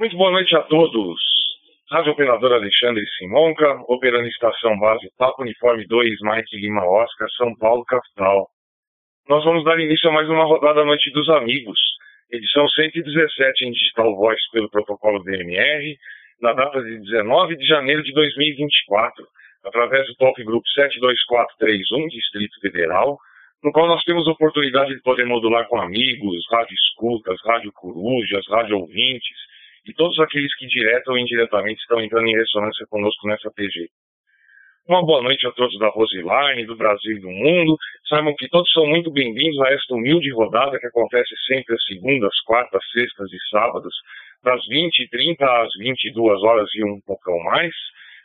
Muito boa noite a todos. Rádio Operador Alexandre Simonca, operando estação base Papo Uniforme 2, Mike Lima Oscar, São Paulo, capital. Nós vamos dar início a mais uma rodada Noite dos Amigos, edição 117 em Digital Voice pelo protocolo DMR, na data de 19 de janeiro de 2024, através do Top Group 72431, Distrito Federal, no qual nós temos oportunidade de poder modular com amigos, rádio escutas, rádio corujas, rádio ouvintes e todos aqueles que direta ou indiretamente estão entrando em ressonância conosco nessa PG. Uma boa noite a todos da Roseline, do Brasil e do mundo. Saibam que todos são muito bem-vindos a esta humilde rodada que acontece sempre às segundas, quartas, sextas e sábados, das 20h30 às 22 horas e um pouco mais,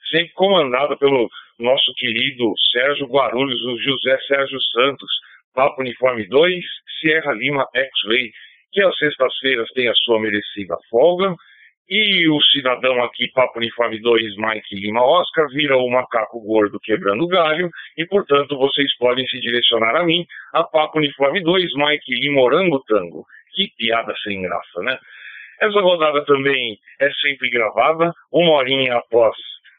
sempre comandada pelo nosso querido Sérgio Guarulhos, o José Sérgio Santos, Papo Uniforme 2, Sierra Lima X-Ray, que às sextas-feiras tem a sua merecida folga, e o cidadão aqui, Papo Uniforme 2, Mike Lima Oscar, vira o macaco gordo quebrando galho, e portanto vocês podem se direcionar a mim, a Papo Uniforme 2, Mike Lima Orangotango. Que piada sem graça, né? Essa rodada também é sempre gravada, uma horinha após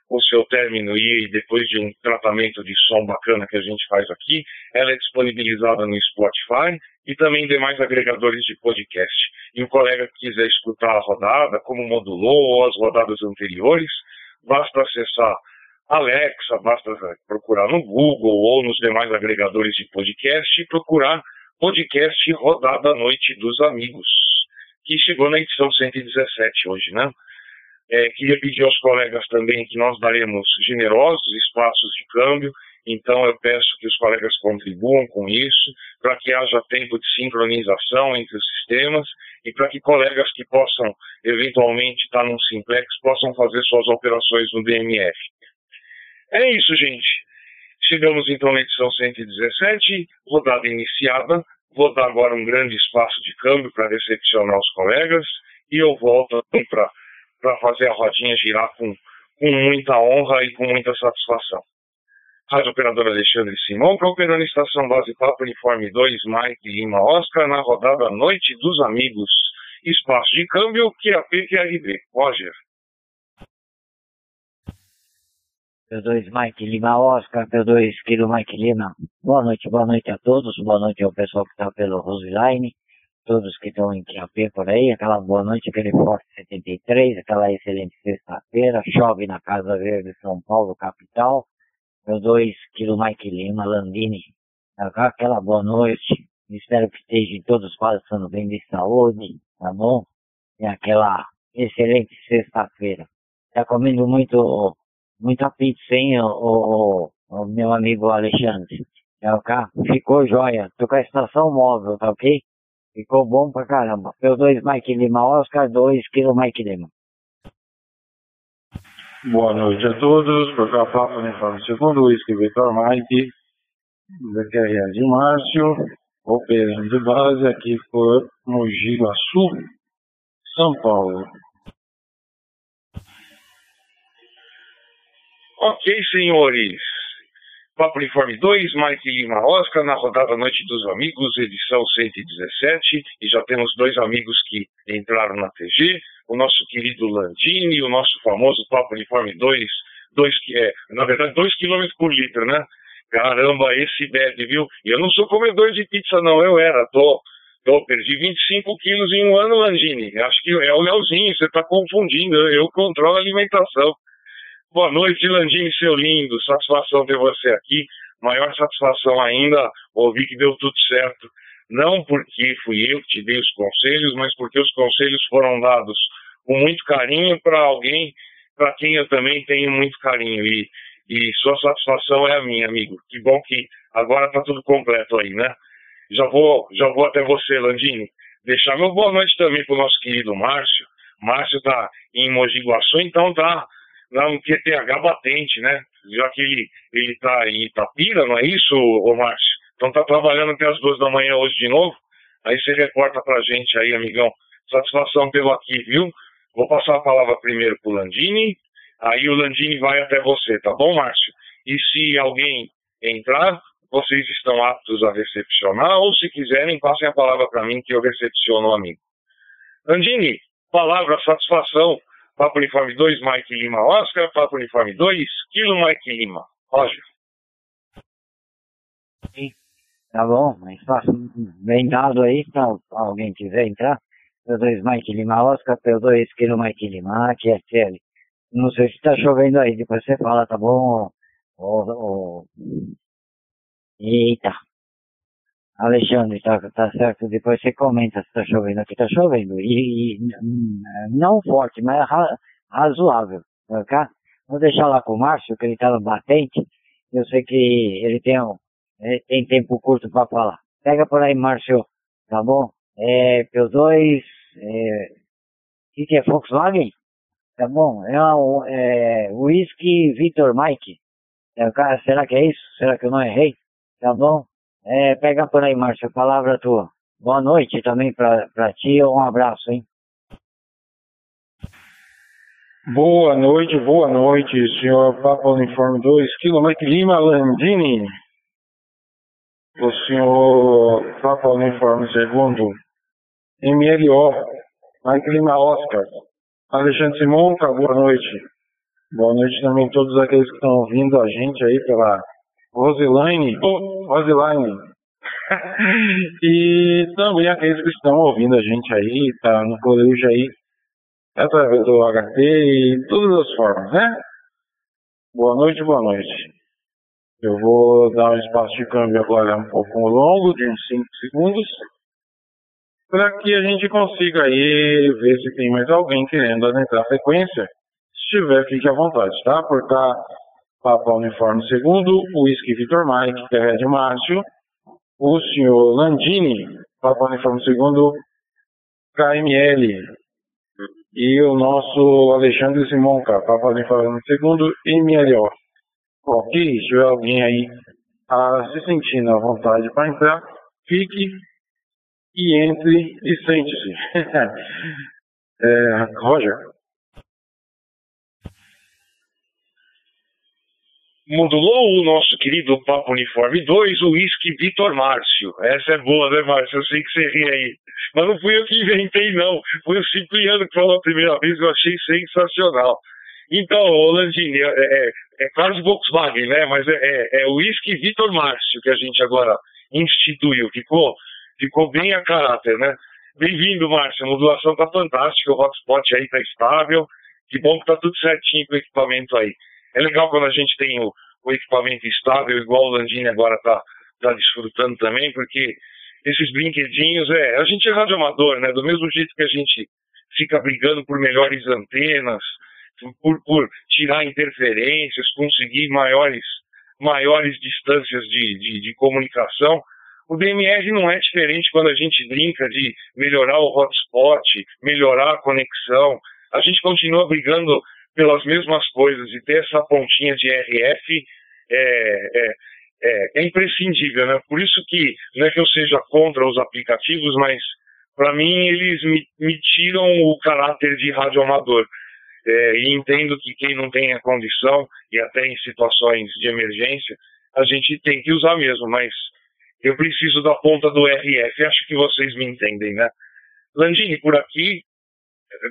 o seu término e depois de um tratamento de som bacana que a gente faz aqui, ela é disponibilizada no Spotify e também em demais agregadores de podcast. E o colega que quiser escutar a rodada, como modulou ou as rodadas anteriores, basta acessar Alexa, basta procurar no Google ou nos demais agregadores de podcast e procurar podcast Rodada Noite dos Amigos, que chegou na edição 117 hoje, né? É, queria pedir aos colegas também que nós daremos generosos espaços de câmbio, então eu peço que os colegas contribuam com isso, para que haja tempo de sincronização entre os sistemas e para que colegas que possam eventualmente estar num simplex possam fazer suas operações no DMF. É isso, gente. Chegamos então na edição 117, rodada iniciada. Vou dar agora um grande espaço de câmbio para recepcionar os colegas e eu volto para para fazer a rodinha girar com, com muita honra e com muita satisfação. Rádio Operador Alexandre Simão, para operando estação base Papo Uniforme 2, Mike Lima Oscar, na rodada Noite dos Amigos. Espaço de câmbio, QAP, QRB. Roger. P2 Mike Lima Oscar, P2 Kilo Mike Lima. Boa noite, boa noite a todos, boa noite ao pessoal que está pelo Roseline todos que estão em QAP por aí, aquela boa noite, aquele Forte 73, aquela excelente sexta-feira, chove na Casa Verde São Paulo, capital, meu 2 Kilo Mike Lima, Landini, aquela boa noite, espero que estejam todos passando bem de saúde, tá bom? E aquela excelente sexta-feira. Tá comendo muito, muita pizza, hein, o, o, o meu amigo Alexandre? Tá ok? Ficou jóia. Tô com a estação móvel, tá ok? Ficou bom pra caramba. P 2 Mike Lima Oscar, 2 Kilo Mike Lima. Boa noite a todos. Por cá, Papo Uniforme Segundo, Whisky Vitor Mike, DQRA de Márcio, operando de base aqui por Mogi Guaçu, São Paulo. Ok, senhores. Papo Uniforme 2, Mike Lima Oscar, na rodada Noite dos Amigos, edição 117, e já temos dois amigos que entraram na TG, o nosso querido Landini, o nosso famoso Papo Uniforme 2, dois que é, na verdade, 2 km por litro, né? Caramba, esse bebe, viu? E eu não sou comedor de pizza, não, eu era, tô, tô, perdi 25 quilos em um ano, Landini. Acho que é o Leozinho, você tá confundindo, eu controlo a alimentação. Boa noite, Landini, seu lindo. Satisfação ter você aqui. Maior satisfação ainda ouvir que deu tudo certo. Não porque fui eu que te dei os conselhos, mas porque os conselhos foram dados com muito carinho para alguém para quem eu também tenho muito carinho. E, e sua satisfação é a minha, amigo. Que bom que agora está tudo completo aí, né? Já vou, já vou até você, Landini. Deixar meu boa noite também para o nosso querido Márcio. Márcio está em Mogi Guaçu, então tá lá no QTH batente, né? Já que ele está em Itapira, não é isso, ô Márcio? Então tá trabalhando até as duas da manhã hoje de novo. Aí você reporta pra gente aí, amigão. Satisfação pelo aqui, viu? Vou passar a palavra primeiro pro Landini, aí o Landini vai até você, tá bom, Márcio? E se alguém entrar, vocês estão aptos a recepcionar, ou se quiserem, passem a palavra para mim que eu recepciono o amigo. Landini, Palavra, satisfação. Papo Uniforme 2, Mike Lima Oscar. Papo Uniforme 2, Kilo Mike Lima. Roger. Tá bom, mas faça bem dado aí, se alguém quiser entrar. P2 Mike Lima Oscar, P2 Kilo Mike Lima, aqui é CL. Não sei se tá chovendo aí, depois você fala, tá bom? Ô, Eita. Alexandre, tá, tá certo, depois você comenta se tá chovendo. Aqui tá chovendo. E, e não forte, mas ra, razoável, tá? Vou deixar lá com o Márcio, que ele tá no batente. Eu sei que ele tem, ele tem tempo curto para falar. Pega por aí, Márcio, tá bom? É, P2, é, que, que é Volkswagen? Tá bom? É, o é Whisky Victor Mike. É, será que é isso? Será que eu não errei? Tá bom? É, pega por aí, Márcio, palavra tua. Boa noite também pra ti, um abraço, hein? Boa noite, boa noite, senhor Papa Uniforme 2, quilômetro Lima Landini. O senhor Papa Uniforme 2, MLO, Mike Lima Oscar. Alexandre Simonca, boa noite. Boa noite também a todos aqueles que estão ouvindo a gente aí pela Roselaine, oh, Roselaine. e também aqueles que estão ouvindo a gente aí, tá no colégio aí, através do HT e todas as formas, né? Boa noite, boa noite. Eu vou dar um espaço de câmbio agora um pouco longo, de uns 5 segundos, para que a gente consiga aí ver se tem mais alguém querendo adentrar a frequência. Se tiver, fique à vontade, tá? Por tá Papa Uniforme Segundo, Whisky Vitor Mike, de Márcio, o senhor Landini, Papa Uniforme Segundo, KML, e o nosso Alexandre Simonca, Papa Uniforme Segundo, MLO. Ok, se tiver alguém aí ah, se sentindo à vontade para entrar, fique e entre e sente-se. é, Roger. Modulou o nosso querido Papo Uniforme 2, o uísque Vitor Márcio. Essa é boa, né, Márcio? Eu sei que você ri aí. Mas não fui eu que inventei, não. Foi o Cipriano que falou a primeira vez, eu achei sensacional. Então, Landini, é, é, é Carlos Volkswagen, né? Mas é, é, é o uísque Vitor Márcio que a gente agora instituiu. Ficou, ficou bem a caráter, né? Bem-vindo, Márcio. A modulação tá fantástica, o hotspot aí tá estável. Que bom que tá tudo certinho com o equipamento aí. É legal quando a gente tem o, o equipamento estável, igual o Landini agora está tá desfrutando também, porque esses brinquedinhos, é, a gente é radioamador, né? Do mesmo jeito que a gente fica brigando por melhores antenas, por, por tirar interferências, conseguir maiores, maiores distâncias de, de, de comunicação, o DMR não é diferente quando a gente brinca de melhorar o hotspot, melhorar a conexão. A gente continua brigando pelas mesmas coisas e ter essa pontinha de RF é, é, é, é, imprescindível, né? Por isso que não é que eu seja contra os aplicativos, mas para mim eles me, me, tiram o caráter de radioamador. É, e entendo que quem não tem a condição, e até em situações de emergência, a gente tem que usar mesmo, mas eu preciso da ponta do RF, acho que vocês me entendem, né? Landini, por aqui,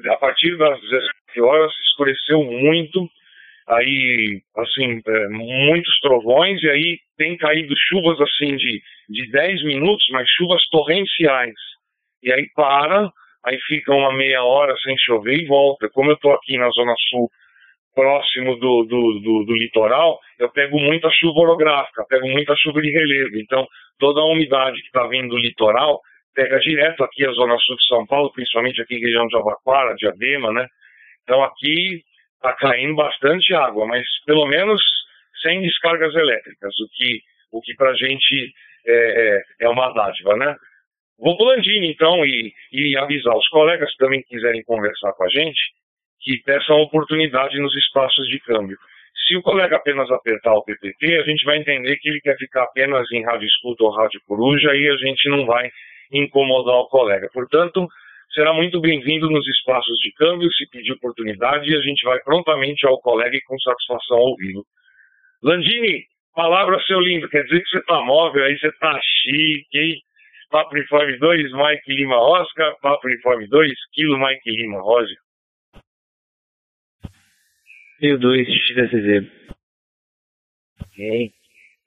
a partir das 17 horas escureceu muito, aí, assim, é, muitos trovões, e aí tem caído chuvas, assim, de, de 10 minutos, mas chuvas torrenciais. E aí para, aí fica uma meia hora sem chover e volta. Como eu estou aqui na Zona Sul, próximo do, do, do, do, litoral, eu pego muita chuva orográfica, pego muita chuva de relevo. Então, toda a umidade que está vindo do litoral pega direto aqui a zona sul de São Paulo, principalmente aqui região de Abaquara, Diadema, né? Então aqui está caindo bastante água, mas pelo menos sem descargas elétricas, o que, o que para a gente é, é, é, uma dádiva, né? Vou Landini, então, e, e avisar os colegas que também quiserem conversar com a gente, que peçam oportunidade nos espaços de câmbio. Se o colega apenas apertar o PPT, a gente vai entender que ele quer ficar apenas em rádio escuta ou rádio coruja e a gente não vai incomodar o colega. Portanto, será muito bem-vindo nos espaços de câmbio, se pedir oportunidade, e a gente vai prontamente ao colega e com satisfação ouvi-lo. Landini, palavra seu lindo, quer dizer que você está móvel, aí você está chique, hein? Papo Uniforme 2, Mike Lima Oscar, Papo Uniforme 2, Kilo Mike Lima, Roger. Rio 2, XSZ. Ok.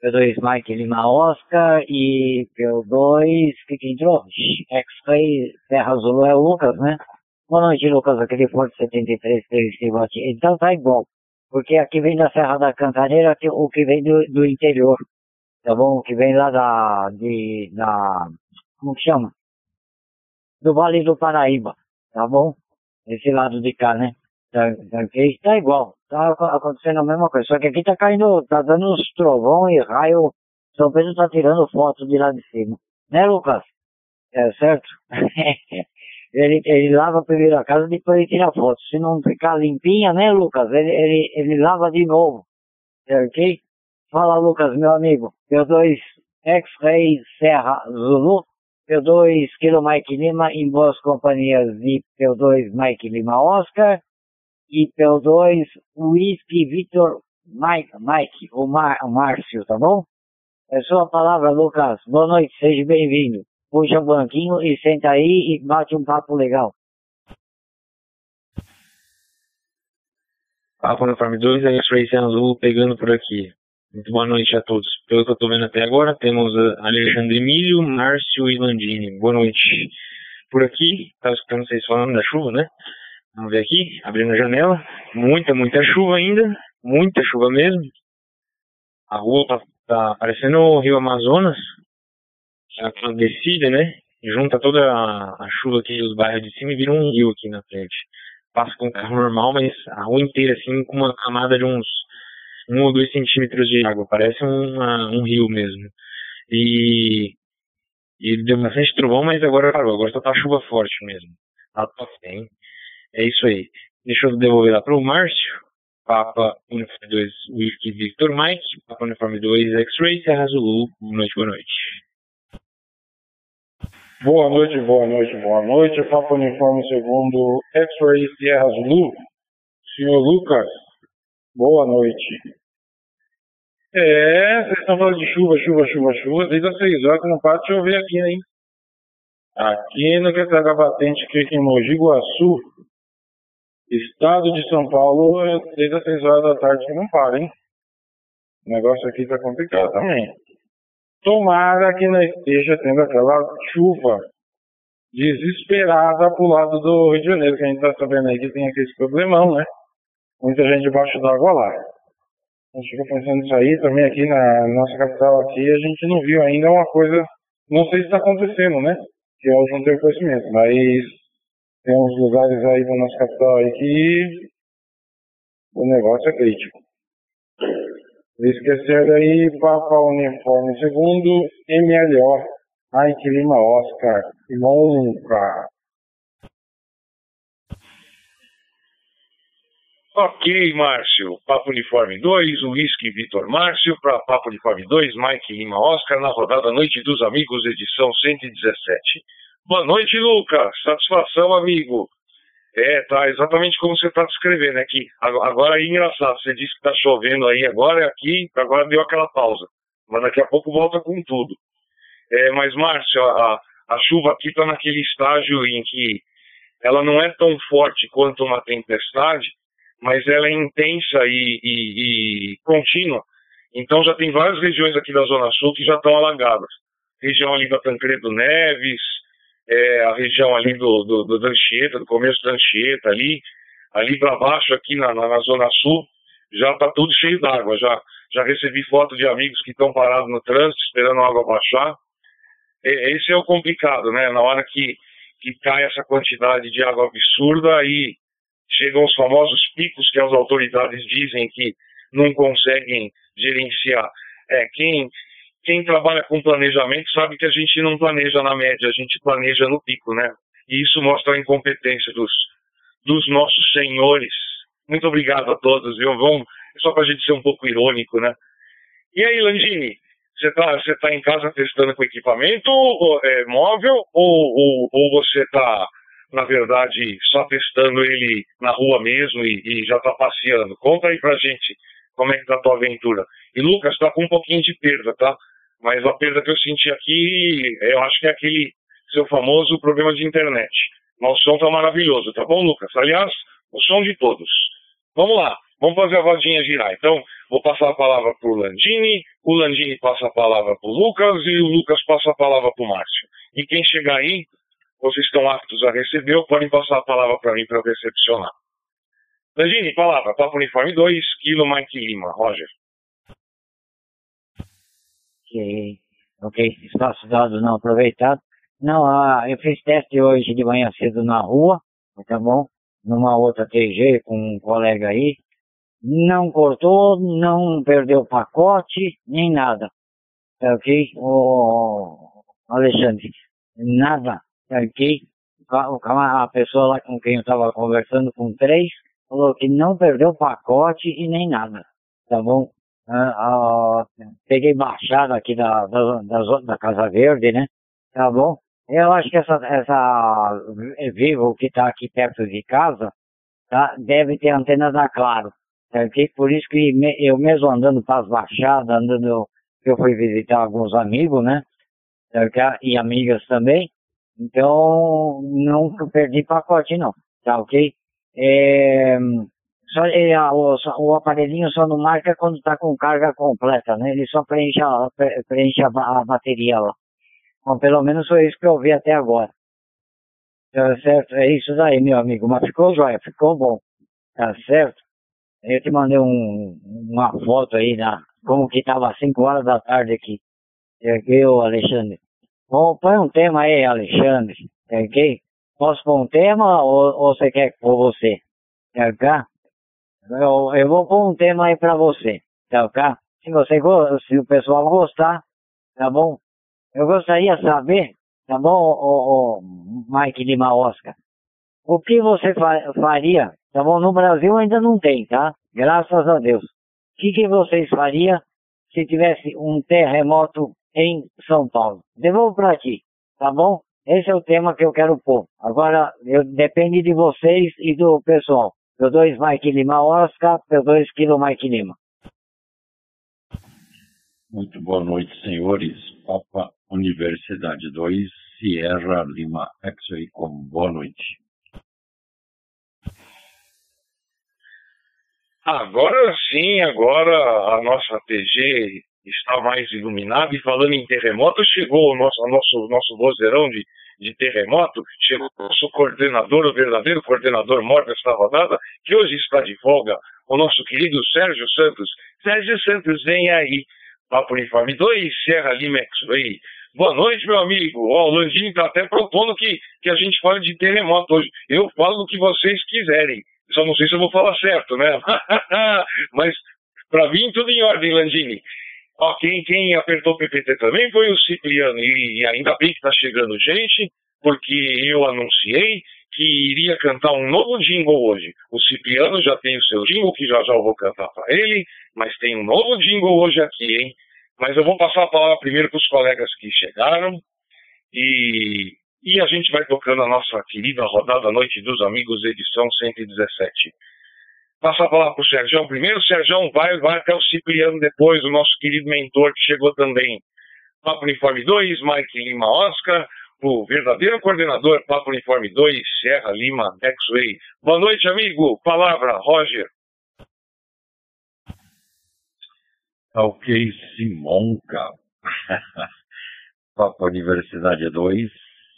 P2 Mike Lima Oscar e P2, que que entrou? X-Ray Terra Zulu é o Lucas, né? Boa noite, Lucas, aquele Ford 73 que Então tá igual. Porque aqui vem da Serra da Cantareira, o que vem do, do interior. Tá bom? O que vem lá da, de, da, como que chama? Do Vale do Paraíba. Tá bom? Esse lado de cá, né? Tá, tá, tá igual. Tá acontecendo a mesma coisa. Só que aqui tá caindo, tá dando uns trovão e raio. São Pedro tá tirando foto de lá de cima. Né, Lucas? É certo? ele, ele lava primeiro a casa, depois ele tira foto. Se não ficar limpinha, né, Lucas? Ele, ele, ele lava de novo. Ok? Fala, Lucas, meu amigo. P2 X-Ray Serra Zulu. P2 Kilo Mike Lima em boas companhias de P2 Mike Lima Oscar. E P2 Whisky Victor Mike, Mike o, Mar, o Márcio, tá bom? É sua palavra, Lucas. Boa noite, seja bem-vindo puxa o banquinho e senta aí e bate um papo legal. Papo na Farm 2, é Race Azul pegando por aqui. Muito boa noite a todos. Pelo que eu estou vendo até agora, temos Alexandre Emílio, Márcio e Landini. Boa noite. Por aqui, estava escutando vocês falando da chuva, né? Vamos ver aqui, abrindo a janela. Muita, muita chuva ainda. Muita chuva mesmo. A rua tá, tá parecendo o Rio Amazonas a descida, né? Junta toda a, a chuva aqui dos bairros de cima e vira um rio aqui na frente. Passa com carro normal, mas a rua inteira, assim, com uma camada de uns um ou dois centímetros de água. Parece uma, um rio mesmo. E, e deu bastante trovão, mas agora parou. Agora só tá chuva forte mesmo. Tá top, hein? É isso aí. Deixa eu devolver lá pro Márcio. Papa Uniforme 2 Whisky Victor Mike. Papa Uniforme 2 X-Ray Serra Zulu. Boa noite, boa noite. Boa noite, boa noite, boa noite. Papo Uniforme segundo X-Ray Sierra Zulu. Senhor Lucas, boa noite. É, vocês estão falando de chuva, chuva, chuva, chuva. Desde as 6 horas que não para de chover aqui, hein? Aqui no Quetzalcoatl Patente, aqui em Mogi Guaçu, estado de São Paulo, desde as 6 horas da tarde que não para, hein? O negócio aqui tá complicado também. Tomara que não esteja tendo aquela chuva desesperada pro lado do Rio de Janeiro, que a gente tá sabendo aí que tem aquele problemão, né? Muita gente debaixo d'água lá. A gente fica pensando nisso aí, também aqui na nossa capital aqui, a gente não viu ainda uma coisa, não sei se está acontecendo, né? Que eu não tenho conhecimento, mas tem uns lugares aí na nossa capital aí que o negócio é crítico. Esquecer aí, Papa Uniforme segundo, MLO, Mike Lima Oscar, nunca. Ok, Márcio. Papo Uniforme 2, Whisky Vitor Márcio, para Papo Uniforme 2, Mike Lima Oscar, na rodada Noite dos Amigos, edição 117. Boa noite, Lucas. Satisfação, amigo. É, tá exatamente como você está descrevendo aqui. Agora é engraçado, você disse que está chovendo aí agora, aqui, agora deu aquela pausa. Mas daqui a pouco volta com tudo. É, mas, Márcio, a, a chuva aqui está naquele estágio em que ela não é tão forte quanto uma tempestade, mas ela é intensa e, e, e contínua. Então já tem várias regiões aqui da Zona Sul que já estão alagadas. Região ali da Tancredo Neves, é, a região ali do, do, do Anchieta, do começo da Anchieta ali, ali para baixo, aqui na, na, na, Zona Sul, já está tudo cheio d'água. Já, já recebi foto de amigos que estão parados no trânsito, esperando a água baixar. É, esse é o complicado, né? Na hora que, que cai essa quantidade de água absurda, aí chegam os famosos picos que as autoridades dizem que não conseguem gerenciar. É, quem, quem trabalha com planejamento sabe que a gente não planeja na média, a gente planeja no pico, né? E isso mostra a incompetência dos, dos nossos senhores. Muito obrigado a todos, viu? Vamos, só para a gente ser um pouco irônico, né? E aí, Landini, você está você tá em casa testando com equipamento é, móvel ou, ou, ou você está, na verdade, só testando ele na rua mesmo e, e já está passeando? Conta aí pra gente como é que tá a tua aventura. E Lucas, tá com um pouquinho de perda, tá? Mas a perda que eu senti aqui, eu acho que é aquele seu famoso problema de internet. Mas o som tá maravilhoso, tá bom, Lucas? Aliás, o som de todos. Vamos lá, vamos fazer a rodinha girar. Então, vou passar a palavra para o Landini, o Landini passa a palavra para o Lucas e o Lucas passa a palavra para o Márcio. E quem chegar aí, vocês estão aptos a receber, podem passar a palavra para mim para recepcionar. Landini, palavra, Papo Uniforme 2, Kilo Mike Lima, Roger. Ok, ok, espaço dado não aproveitado. Não, ah, eu fiz teste hoje de manhã cedo na rua, tá bom? Numa outra TG com um colega aí. Não cortou, não perdeu pacote, nem nada. Tá ok? O Alexandre, nada. Tá ok? A pessoa lá com quem eu estava conversando com três, falou que não perdeu pacote e nem nada. Tá bom? Ah, ah, peguei baixada aqui da, da, da, da Casa Verde, né? Tá bom? Eu acho que essa, essa Vivo que está aqui perto de casa, tá, deve ter antena da Claro. Okay? Por isso que me, eu mesmo andando para as baixadas, andando, eu fui visitar alguns amigos, né? Okay? E amigas também. Então, não perdi pacote não, tá ok? É, só, é, o, o, aparelhinho só não marca quando está com carga completa, né? Ele só preenche a, preenche a, a bateria lá. Bom, pelo menos foi isso que eu vi até agora. Tá certo? É isso daí, meu amigo. Mas ficou jóia, ficou bom. Tá certo? Eu te mandei um, uma foto aí, na, como que tava às 5 horas da tarde aqui. Ok, ô Alexandre? Bom, põe um tema aí, Alexandre. Ok? Posso pôr um tema ou, ou você quer pôr você? Ok? Eu, eu vou pôr um tema aí pra você. Tá ok? Se você se o pessoal gostar, tá bom? Eu gostaria de saber, tá bom, o, o Mike Lima Oscar, o que você fa faria, tá bom? No Brasil ainda não tem, tá? Graças a Deus. O que, que vocês fariam se tivesse um terremoto em São Paulo? Devolvo para ti, tá bom? Esse é o tema que eu quero pôr. Agora, eu, depende de vocês e do pessoal. P2 Mike Lima Oscar, P2 Kilo Mike Lima. Muito boa noite, senhores. Papa Universidade 2, Sierra Lima X-Ray com boa noite. Agora sim, agora a nossa TG está mais iluminada e falando em terremoto, chegou o nosso, nosso, nosso vozeirão de, de terremoto, chegou o nosso coordenador, o verdadeiro coordenador maior desta rodada, que hoje está de folga, o nosso querido Sérgio Santos. Sérgio Santos, vem aí. Papo Uniforme 2, Sierra Lima X-Ray. Boa noite, meu amigo. O Landini está até propondo que, que a gente fale de terremoto hoje. Eu falo o que vocês quiserem. Só não sei se eu vou falar certo, né? Mas para mim tudo em ordem, Landini. Ó, quem, apertou o PPT também foi o Cipriano. E, e ainda bem que está chegando gente, porque eu anunciei que iria cantar um novo jingle hoje. O Cipriano já tem o seu jingle, que já já eu vou cantar para ele, mas tem um novo jingle hoje aqui, hein? Mas eu vou passar a palavra primeiro para os colegas que chegaram e, e a gente vai tocando a nossa querida rodada Noite dos Amigos, edição 117. Passar a palavra para o Sérgio primeiro. O Sérgio vai, vai até o Cipriano depois, o nosso querido mentor que chegou também. Papo Uniforme 2, Mike Lima Oscar, o verdadeiro coordenador Papo Uniforme 2, Serra Lima X-Way. Boa noite, amigo. Palavra, Roger. Ok, Simonca. Papa Universidade 2,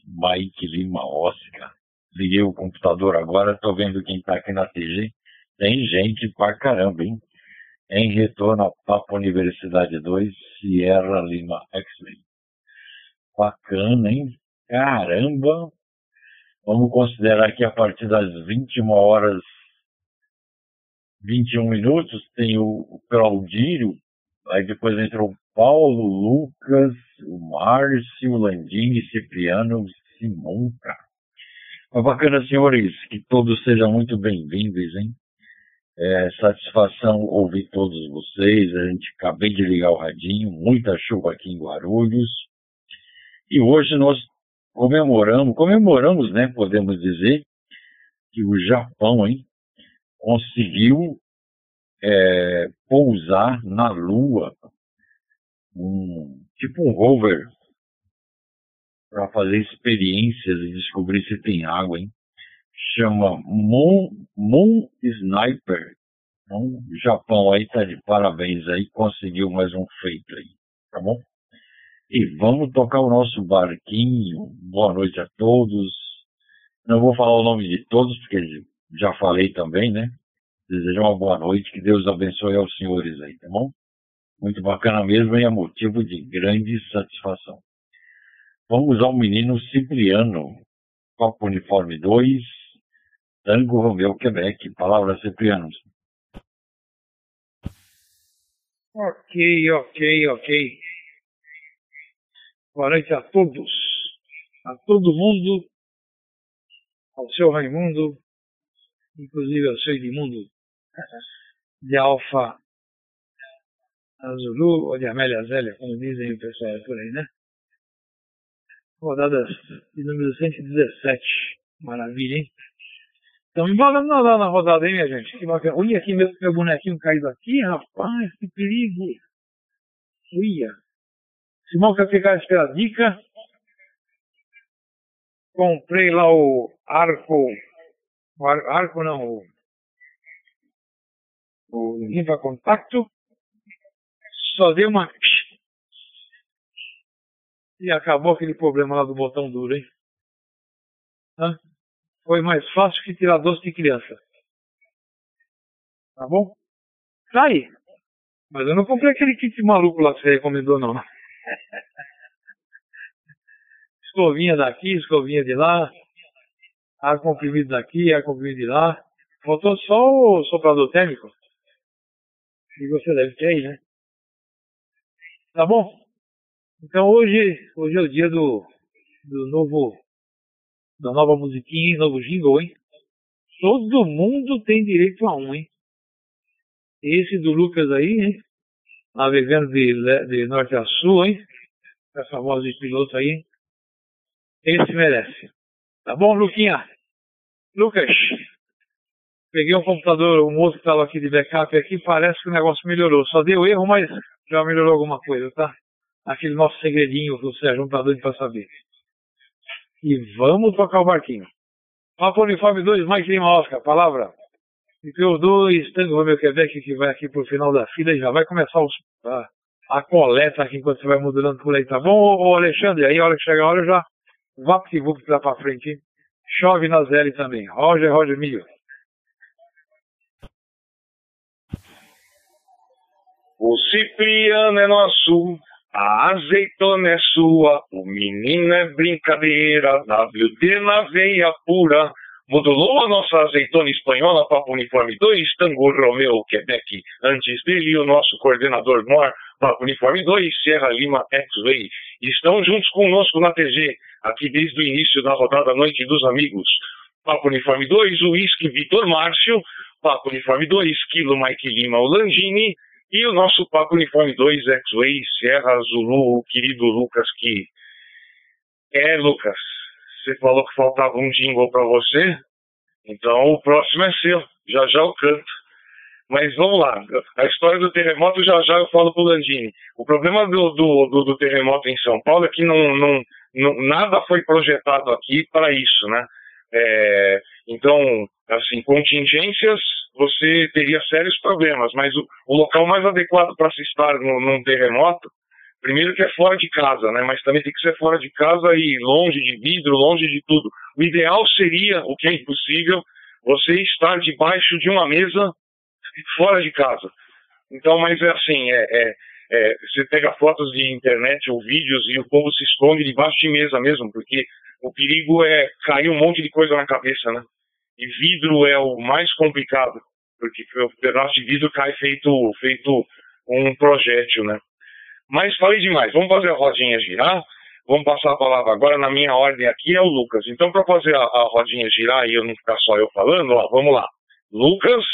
Mike Lima Oscar. Liguei o computador agora, tô vendo quem tá aqui na TG. Tem gente pra caramba, hein? Em retorno a Papa Universidade 2, Sierra Lima X-Ray. Bacana, hein? Caramba! Vamos considerar que a partir das 21 horas 21 minutos tem o Claudírio Aí depois entrou o Paulo, Lucas, o Márcio, o Landini, Cipriano, o Simão, cara. Mas bacana, senhores, que todos sejam muito bem-vindos, hein? É, satisfação ouvir todos vocês. A gente acabei de ligar o radinho, muita chuva aqui em Guarulhos. E hoje nós comemoramos, comemoramos, né? Podemos dizer, que o Japão, hein, conseguiu é, pousar na Lua um tipo um rover para fazer experiências e descobrir se tem água, hein? Chama Moon, Moon Sniper. Então, o Japão aí tá de parabéns aí, conseguiu mais um feito aí, tá bom? E vamos tocar o nosso barquinho. Boa noite a todos. Não vou falar o nome de todos, porque já falei também, né? Desejo uma boa noite, que Deus abençoe aos senhores aí, tá bom? Muito bacana mesmo e é motivo de grande satisfação. Vamos ao menino Cipriano, Copo Uniforme 2, Tango Romeu, Quebec. Palavra Cipriano. Ok, ok, ok. Boa noite a todos, a todo mundo, ao seu Raimundo, inclusive ao seu Edmundo, de Alfa Azulu, ou de Amélia Zélia, como dizem o pessoal por aí, né? Rodada de número 117. Maravilha, hein? Estamos embalando na, na rodada, hein, minha gente? Que bacana. Olha aqui meu, meu bonequinho caído aqui, rapaz, que perigo. Olha. Simão quer ficar a dica. Comprei lá o arco. O arco não, o, o limpa compacto. Só deu uma e acabou aquele problema lá do botão duro, hein? Hã? Foi mais fácil que tirar doce de criança. Tá bom? Tá aí. Mas eu não comprei aquele kit maluco lá que você recomendou, não. escovinha daqui, escovinha de lá. Ar comprimido daqui, ar comprimido de lá. Faltou só o soprador térmico. E você deve ter aí, né? Tá bom? Então hoje, hoje é o dia do, do novo, da nova musiquinha, novo jingle, hein? Todo mundo tem direito a um, hein? Esse do Lucas aí, hein? Navegando de, de norte a sul, hein? Essa voz de piloto aí, hein? Esse merece. Tá bom, Luquinha? Lucas, peguei um computador, o moço que estava aqui de backup aqui, parece que o negócio melhorou. Só deu erro, mas já melhorou alguma coisa, tá? aquele nosso segredinho que o Sérgio tá doido para saber. E vamos tocar o barquinho. Papo Uniforme 2, Mike Lima Oscar, palavra. IPO2, Tango Romeo Quebec, que vai aqui pro final da fila e já vai começar os, a, a, coleta aqui enquanto você vai modulando por aí, tá bom, ô, Alexandre? Aí a hora que chegar a hora já vá que vou lá pra frente, hein? Chove na Zé também. Roger, Roger Milho. O Cipriano é nosso a azeitona é sua, o menino é brincadeira, WD na veia pura. Modulou a nossa azeitona espanhola para Uniforme 2, Tango Romeo, Quebec. Antes dele, o nosso coordenador Mor, para Uniforme 2, Sierra Lima, X-Way. Estão juntos conosco na TG, aqui desde o início da rodada Noite dos Amigos. Papo Uniforme 2, o Whisky Vitor Márcio. Papo Uniforme 2, Kilo Mike Lima, o Langini. E o nosso Papo Uniforme 2 X-Way Serra Zulu, o querido Lucas, que é, Lucas, você falou que faltava um jingle para você, então o próximo é seu, já já eu canto. Mas vamos lá, a história do terremoto já já eu falo pro Landini. O problema do, do, do, do terremoto em São Paulo é que não, não, não nada foi projetado aqui para isso, né? É, então, assim, contingências você teria sérios problemas, mas o, o local mais adequado para se estar no, num terremoto, primeiro que é fora de casa, né? Mas também tem que ser fora de casa e longe de vidro, longe de tudo. O ideal seria, o que é impossível, você estar debaixo de uma mesa fora de casa. Então, mas é assim, é, é, é, você pega fotos de internet ou vídeos e o povo se esconde debaixo de mesa mesmo, porque o perigo é cair um monte de coisa na cabeça, né? E vidro é o mais complicado, porque o pedaço de vidro cai feito, feito um projétil, né? Mas falei demais, vamos fazer a rodinha girar. Vamos passar a palavra agora na minha ordem aqui é o Lucas. Então, para fazer a, a, rodinha girar e eu não ficar só eu falando, ó, vamos lá. Lucas,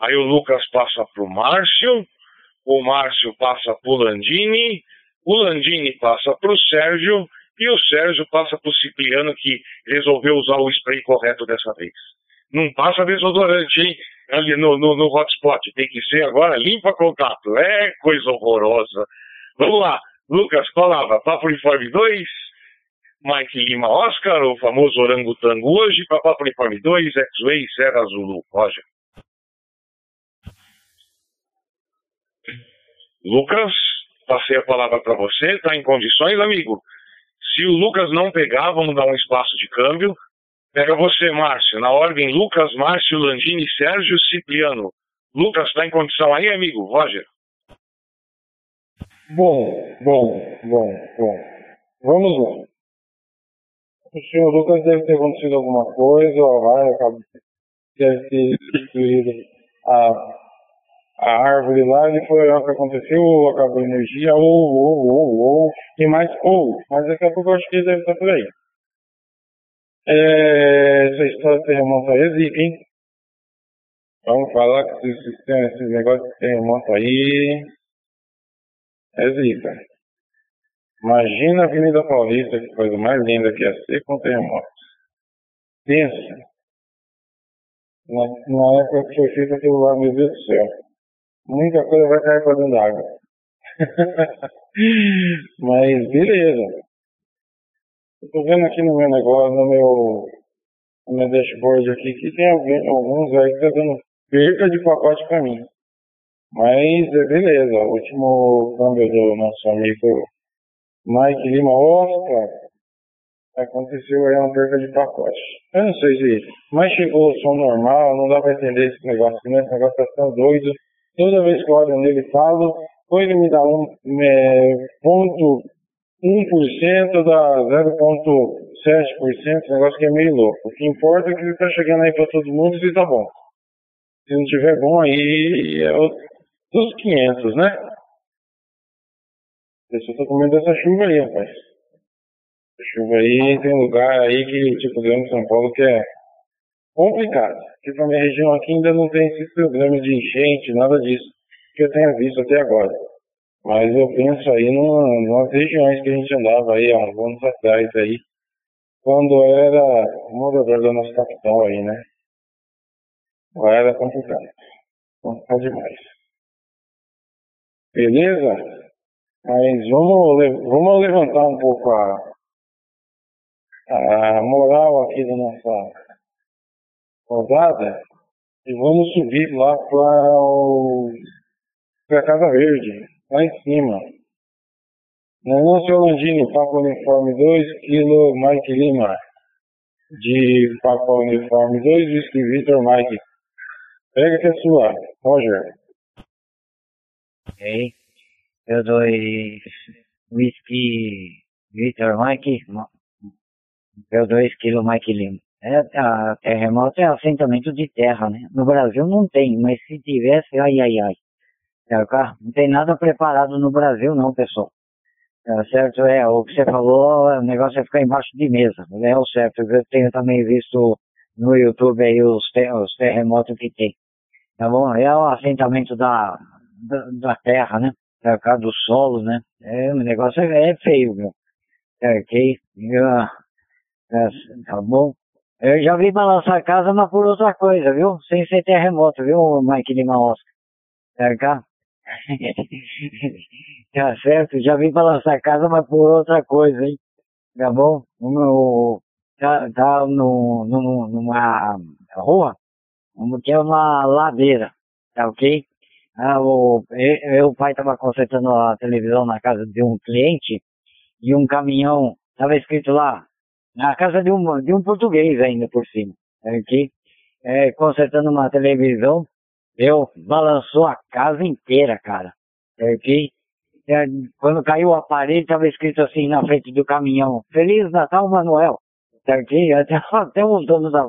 aí o Lucas passa para o Márcio, o Márcio passa para o Landini, o Landini passa para o Sérgio e o Sérgio passa para o Cipriano que resolveu usar o spray correto dessa vez. Não passa desodorante, hein? Ali no, no, no hotspot. Tem que ser agora limpa contato. É coisa horrorosa. Vamos lá. Lucas, palavra. Papo Uniforme 2. Mike Lima Oscar, o famoso orangotango hoje. Para Papo Uniforme 2, X-Way, Serra Zulu. Roger. Lucas, passei a palavra para você. Está em condições, amigo? Se o Lucas não pegar, vamos dar um espaço de câmbio. Pega você, Márcio. Na ordem, Lucas, Márcio, Landini, Sérgio, Cipriano. Lucas, está em condição aí, amigo? Roger. Bom, bom, bom, bom. Vamos lá. O senhor Lucas deve ter acontecido alguma coisa, ou vai, deve ter destruído a, a árvore lá, e foi o que aconteceu, acabou a energia, ou, ou, ou, ou, e mais ou. Mas daqui a pouco eu acho que ele deve estar por aí. É, essa história de terremoto aí zica, hein? Vamos falar que esses, esses negócios de terremoto aí é zica. Imagina a Avenida Paulista, que coisa mais linda que ia ser com terremotos. Pensa. Na, na época que foi feito aquilo lá, meu Deus do céu. Muita coisa vai cair para dentro d'água. Mas beleza. Tô vendo aqui no meu negócio, no meu, no meu dashboard aqui, que tem alguém, alguns aí que tá dando perca de pacote para mim. Mas beleza, o último câmbio do nosso amigo Mike Lima Oscar aconteceu aí uma perca de pacote. Eu não sei se, mas chegou o som normal, não dá para entender esse negócio, né? Esse negócio tá tão doido. Toda vez que eu olho nele falo, ou ele me dá um é, ponto 1% dá 0,7%, esse negócio que é meio louco. O que importa é que ele está chegando aí para todo mundo e tá bom. Se não tiver bom aí, é dos 500, né? Eu tô com medo dessa chuva aí, rapaz. Essa chuva aí tem lugar aí que, tipo, dentro de São Paulo que é complicado. Porque a minha região aqui ainda não tem esse problema de enchente, nada disso que eu tenha visto até agora. Mas eu penso aí nas regiões que a gente andava aí há uns anos atrás aí, quando era morador da nossa capital aí, né? Lá era complicado. Complicado demais. Beleza? Mas vamos, vamos levantar um pouco a, a moral aqui da nossa rodada e vamos subir lá para a Casa Verde lá em cima. Não, seu Landini, Papo Uniforme 2, Kilo Mike Lima. De Papo Uniforme 2, Whisky Victor Mike. Pega que é sua, Roger. Ok. Eu dois Whisky Victor Mike. Eu dois Kilo Mike Lima. É, a terremoto é assentamento de terra, né? No Brasil não tem, mas se tivesse, ai, ai, ai. Não tem nada preparado no Brasil não, pessoal. É, certo, é, o que você falou, o negócio é ficar embaixo de mesa, é o certo. Eu tenho também visto no YouTube aí os, te os terremotos que tem. Tá bom? É o assentamento da, da, da terra, né? É do solo, né? É, o negócio é, é feio, meu. É, ok? É, tá bom? Eu já vi balançar a casa, mas por outra coisa, viu? Sem ser terremoto, viu, Mike Lima Oscar? Cercar? tá certo, já vim para nossa casa, mas por outra coisa, hein? Tá bom? No, tá, tá no, no, numa rua, que é uma ladeira, tá ok? Ah, o, eu, o pai estava consertando a televisão na casa de um cliente e um caminhão, estava escrito lá, na casa de um, de um português ainda por cima, tá ok? É, consertando uma televisão eu balançou a casa inteira, cara. Ok? É, quando caiu o aparelho, estava escrito assim na frente do caminhão: Feliz Natal, Manuel. Ok? Até, até o dono da.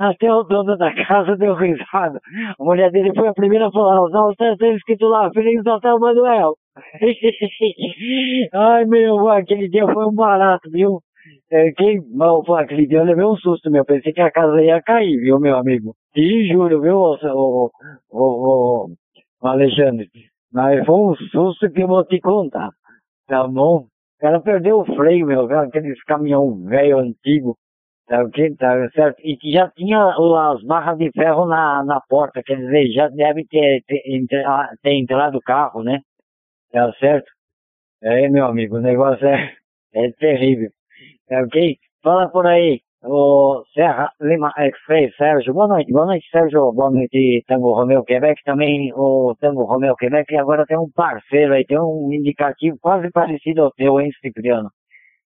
até o dono da casa deu risada. A mulher dele foi a primeira a falar: Não, está escrito lá: Feliz Natal, Manuel. Ai, meu, aquele dia foi um barato, viu? É, quem, pô, aquele dia eu levei um susto, meu. Pensei que a casa ia cair, viu, meu amigo? E juro, viu, o, o, o, o Alexandre? Mas foi um susto que eu vou te contar. Tá bom? O cara perdeu o freio, meu, aqueles caminhão velho, antigo. Tá, ok? tá certo? E que já tinha as barras de ferro na, na porta, quer dizer, já deve ter, ter, ter entrado o carro, né? Tá certo? É, meu amigo, o negócio é, é terrível. É ok? Fala por aí, o Serra Lima X-Ray, Sérgio. Boa noite, boa noite, Sérgio. Boa noite, Tango Romeu Quebec. Também o Tango Romeu Quebec. E agora tem um parceiro aí, tem um indicativo quase parecido ao teu, hein, Cipriano?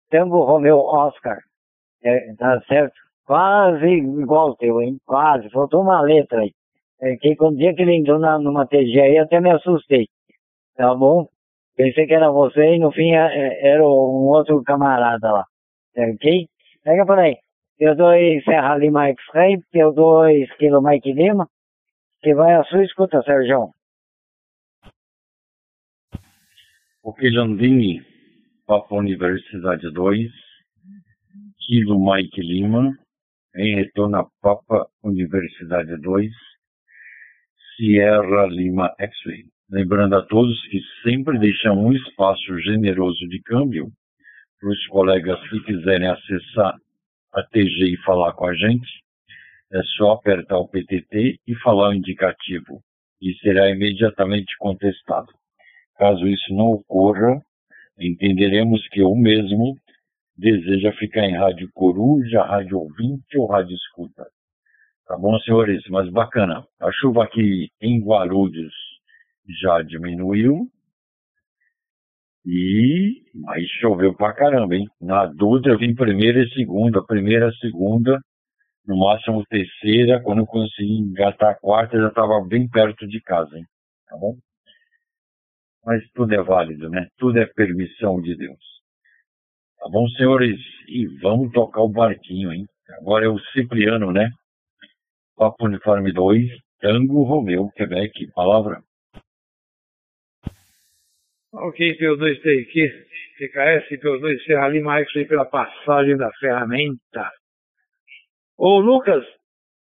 Tango Romeu Oscar. É, tá certo? Quase igual ao teu, hein? Quase. Faltou uma letra aí. É que quando dia que ele entrou na, numa TG aí, até me assustei. Tá bom? Pensei que era você e no fim é, é, era um outro camarada lá. Ok? Pega por aí. P2 Serra Lima X-Ray, P2 Kilo Mike Lima, que vai à sua escuta, Sérgio. Ok, Landini, Papa Universidade 2, Kilo Mike Lima, em retorno a Papa Universidade 2, Sierra Lima X-Ray. Lembrando a todos que sempre deixamos um espaço generoso de câmbio para os colegas que quiserem acessar a TG e falar com a gente, é só apertar o PTT e falar o indicativo e será imediatamente contestado. Caso isso não ocorra, entenderemos que o mesmo deseja ficar em rádio coruja, rádio ouvinte ou rádio escuta. Tá bom, senhores? Mas bacana. A chuva aqui em Guarulhos já diminuiu. E aí choveu pra caramba, hein? Na Duda eu vim primeira e segunda, primeira, segunda, no máximo terceira. Quando eu consegui engatar a quarta, já estava bem perto de casa, hein? Tá bom? Mas tudo é válido, né? Tudo é permissão de Deus. Tá bom, senhores? E vamos tocar o barquinho, hein? Agora é o Cipriano, né? Papo Uniforme 2, Tango Romeu, Quebec. Palavra. Ok, PO2 TQ, TKS, PO2 Serra Lima X aí pela passagem da ferramenta. Ô Lucas,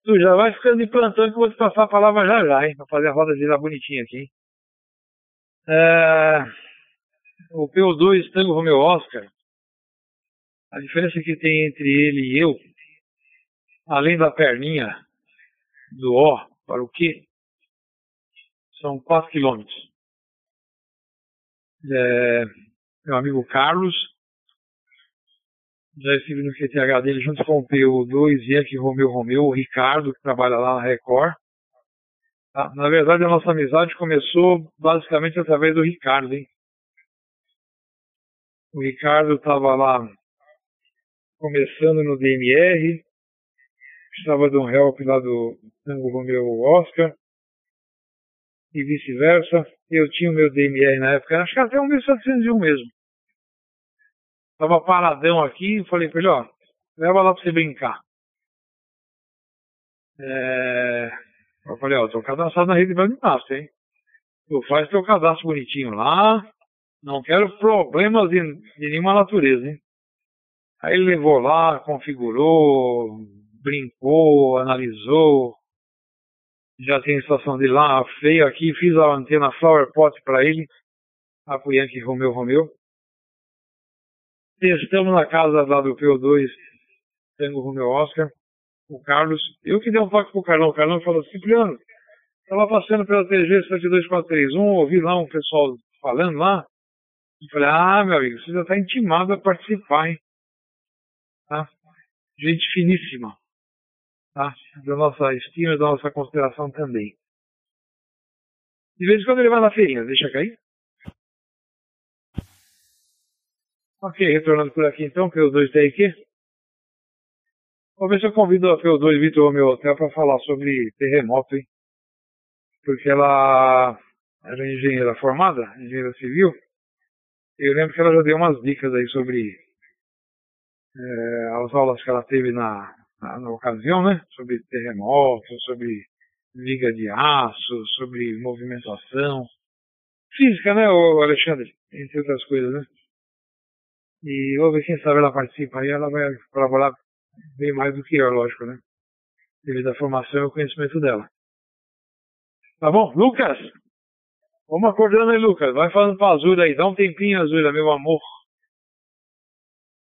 tu já vai ficando de plantão que eu vou te passar a palavra já já, hein? Pra fazer a roda girar bonitinha aqui, hein? É... O PO2 Tango Romeo Oscar, a diferença que tem entre ele e eu, além da perninha do O para o Q, são 4 quilômetros é, meu amigo Carlos. Já estive no QTH dele junto com o PU2 e aqui Romeu Romeu, o Ricardo, que trabalha lá na Record. Tá? Na verdade, a nossa amizade começou basicamente através do Ricardo, hein? O Ricardo estava lá começando no DMR, estava de um help lá do Tango Romeu Oscar, e vice-versa. Eu tinha o meu DMR na época, acho que até um 1701 mesmo. Tava paradão aqui e falei pra ele, ó, leva lá pra você brincar. É... Eu falei, ó, tô cadastrado na rede Brandmaster, hein? Tu faz teu cadastro bonitinho lá, não quero problemas de, de nenhuma natureza, hein? Aí ele levou lá, configurou, brincou, analisou, já tem a situação de lá feia aqui, fiz a antena Flower Pot para ele, a Yankee Romeu Romeu. Testamos na casa lá do PO2, Tango Romeu Oscar, o Carlos. Eu que dei um toque pro Carlão, o Carlão falou, Cipriano, estava passando pela TG 72431, ouvi lá um pessoal falando lá, e falei, ah, meu amigo, você já está intimado a participar, hein? Tá? Gente finíssima tá? da nossa estima da nossa consideração também. De vez em quando ele vai na feirinha, deixa cair. Ok, retornando por aqui então, PO2 TIQ. Vou ver se eu convido a PO2 Vitor ao meu hotel para falar sobre terremoto, hein? Porque ela era engenheira formada, engenheira civil. Eu lembro que ela já deu umas dicas aí sobre é, as aulas que ela teve na, na, na ocasião, né? Sobre terremotos, sobre viga de aço, sobre movimentação. Física, né, Alexandre? Entre outras coisas, né? E vou ver quem sabe ela participa aí, ela vai colaborar bem mais do que eu, lógico, né? Devido à formação e ao conhecimento dela. Tá bom? Lucas! Vamos acordando aí, Lucas. Vai falando pra Azul aí. Dá um tempinho, Azul, meu amor.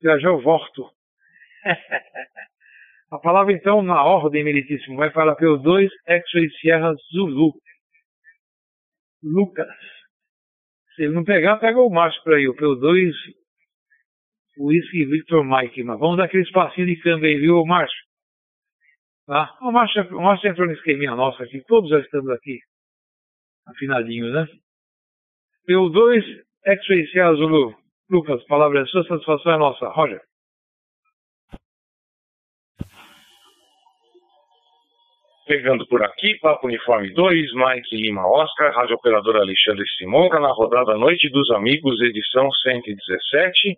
Já já eu volto. A palavra, então, na ordem, meritíssimo, vai falar pelos dois X-Ray Sierra Zulu. Lucas. Se ele não pegar, pega o Márcio para aí, o P2, Whisky Victor Mike. Mas vamos dar aquele espacinho de câmbio aí, viu, Márcio? Tá? O Márcio, o entrou no esqueminha nosso aqui, todos já estamos aqui afinadinhos, né? P2, X-Ray Sierra Zulu. Lucas, palavra é sua, satisfação é nossa. Roger. Pegando por aqui, Papo Uniforme 2, Mike Lima Oscar, Rádio Operador Alexandre Simonca, na rodada Noite dos Amigos, edição 117.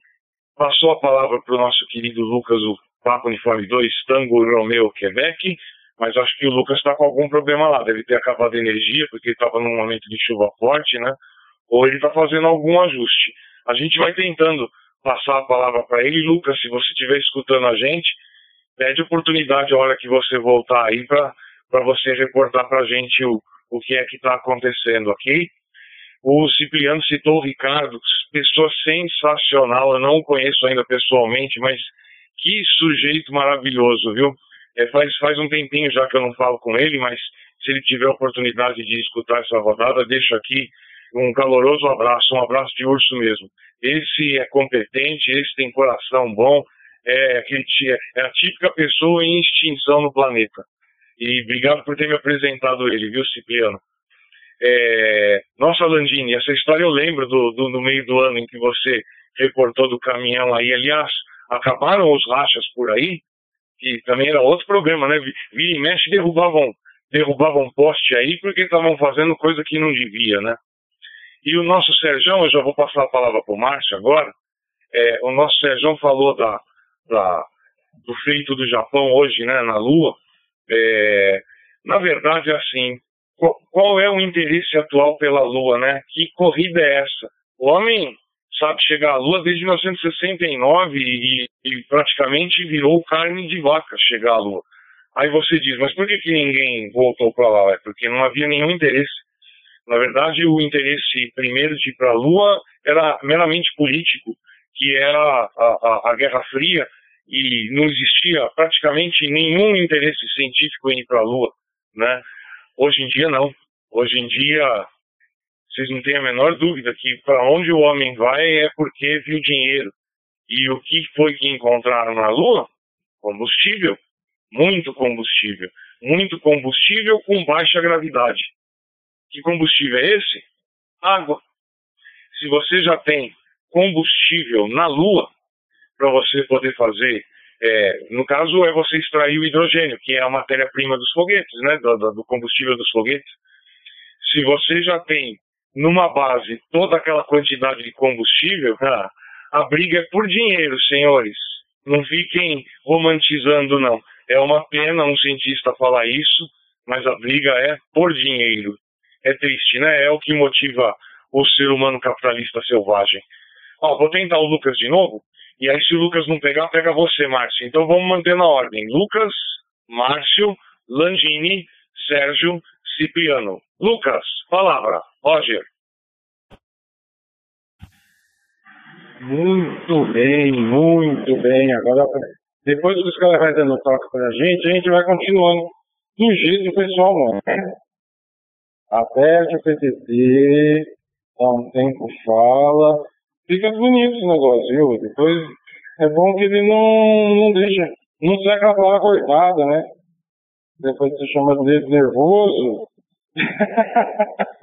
Passou a palavra para o nosso querido Lucas, o Papo Uniforme 2, Tango Romeo Quebec, mas acho que o Lucas está com algum problema lá, deve ter acabado a energia, porque estava num momento de chuva forte, né? Ou ele está fazendo algum ajuste. A gente vai tentando passar a palavra para ele. Lucas, se você estiver escutando a gente, pede oportunidade a hora que você voltar aí para para você reportar para a gente o, o que é que está acontecendo aqui. O Cipriano citou o Ricardo, pessoa sensacional, eu não o conheço ainda pessoalmente, mas que sujeito maravilhoso, viu? É, faz, faz um tempinho já que eu não falo com ele, mas se ele tiver oportunidade de escutar essa rodada, deixo aqui um caloroso abraço, um abraço de urso mesmo. Esse é competente, esse tem coração bom, é, é a típica pessoa em extinção no planeta. E obrigado por ter me apresentado ele, viu, Cipriano? É, nossa, Landini, essa história eu lembro do, do, do, meio do ano em que você reportou do caminhão aí. Aliás, acabaram os rachas por aí, que também era outro problema, né? Vira e mexe derrubavam, derrubavam poste aí porque estavam fazendo coisa que não devia, né? E o nosso Sérgio, eu já vou passar a palavra para o Márcio agora, é, o nosso Sérgio falou da, da, do feito do Japão hoje, né, na Lua, é, na verdade, assim, qual, é o interesse atual pela Lua, né? Que corrida é essa? O homem sabe chegar à Lua desde 1969 e, e praticamente virou carne de vaca chegar à Lua. Aí você diz, mas por que, que ninguém voltou para lá? É porque não havia nenhum interesse. Na verdade, o interesse primeiro de ir para a Lua era meramente político, que era a, a, a Guerra Fria, e não existia praticamente nenhum interesse científico em ir para a Lua, né? Hoje em dia não. Hoje em dia vocês não têm a menor dúvida que para onde o homem vai é porque viu dinheiro. E o que foi que encontraram na Lua? Combustível, muito combustível, muito combustível com baixa gravidade. Que combustível é esse? Água. Se você já tem combustível na Lua, para você poder fazer. É, no caso, é você extrair o hidrogênio, que é a matéria-prima dos foguetes, né, do, do, combustível dos foguetes. Se você já tem numa base toda aquela quantidade de combustível, ah, a briga é por dinheiro, senhores. Não fiquem romantizando, não. É uma pena um cientista falar isso, mas a briga é por dinheiro. É triste, né? É o que motiva o ser humano capitalista selvagem. Ó, vou tentar o Lucas de novo. E aí, se o Lucas não pegar, pega você, Márcio. Então vamos manter na ordem. Lucas, Márcio, Langini, Sérgio, Cipriano. Lucas, palavra. Roger. Muito bem, muito bem. Agora, depois que os caras vão dando toque pra gente, a gente vai continuando do jeito que o pessoal manda. Aperte o PTT, dá um tempo, fala, fica bonito esse negócio, viu? Depois é bom que ele não, não deixa, não seca a palavra cortada, né? Depois você chama de nervoso.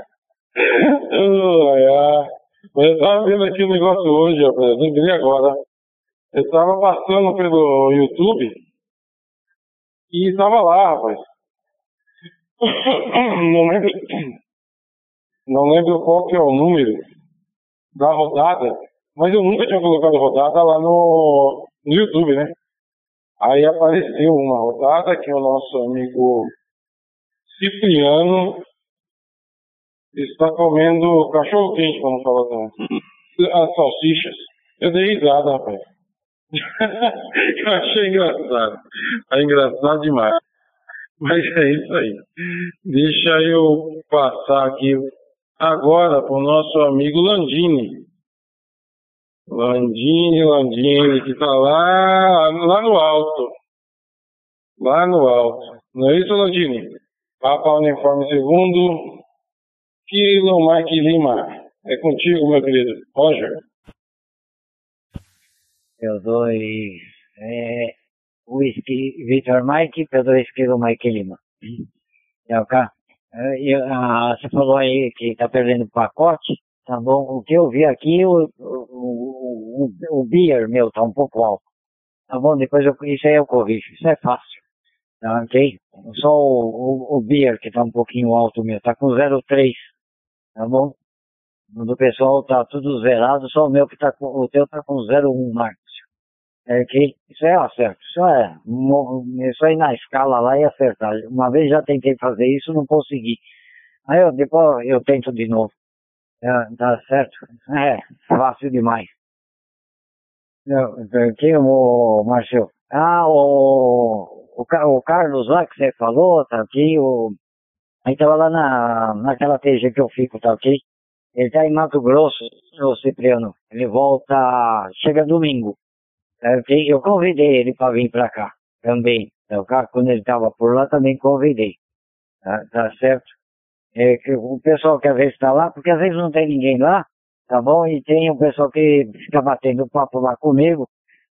Mas eu tava vendo aqui um negócio hoje, rapaz, lembrei agora. Eu tava passando pelo YouTube e tava lá, rapaz. Não lembro, não lembro qual que é o número da rodada, mas eu nunca tinha colocado rodada lá no, no YouTube, né? Aí apareceu uma rodada que o nosso amigo Cipriano está comendo cachorro quente, como fala também. As salsichas. Eu dei risada, rapaz. eu achei engraçado. É engraçado demais. Mas é isso aí. Deixa eu passar aqui agora para o nosso amigo Landini. Landini, Landini, que está lá, lá no alto. Lá no alto. Não é isso, Landini? Papa Uniforme Segundo, Kilo Mike Lima. É contigo, meu querido. Roger. P2, é, whisky Victor Mike, P2 Kilo Mike Lima. O cá? É, e, ah, você falou aí que tá perdendo pacote, tá bom? O que eu vi aqui, o, o, o, o beer meu tá um pouco alto. Tá bom? Depois eu, isso aí eu corrijo. Isso é fácil. Tá ok? Só o, o, o beer que tá um pouquinho alto meu, tá com 0,3. Tá bom? O do pessoal tá tudo zerado, só o meu que tá com, o teu tá com 0,1 Marcos. É que isso é acerto, isso é, isso aí na escala lá e acertar. Uma vez já tentei fazer isso, não consegui. Aí eu, depois eu tento de novo. É, tá certo? É, fácil demais. Quem o Marcelo? Ah, o, o, o Carlos lá que você falou, tá aqui, o, aí tava lá na, naquela TG que eu fico, tá ok? Ele tá em Mato Grosso, o Cipriano. Ele volta, chega domingo. Eu convidei ele para vir para cá também. Tá? Quando ele tava por lá, também convidei. Tá, tá certo? É, que o pessoal quer ver se tá lá, porque às vezes não tem ninguém lá, tá bom? E tem o pessoal que fica batendo papo lá comigo,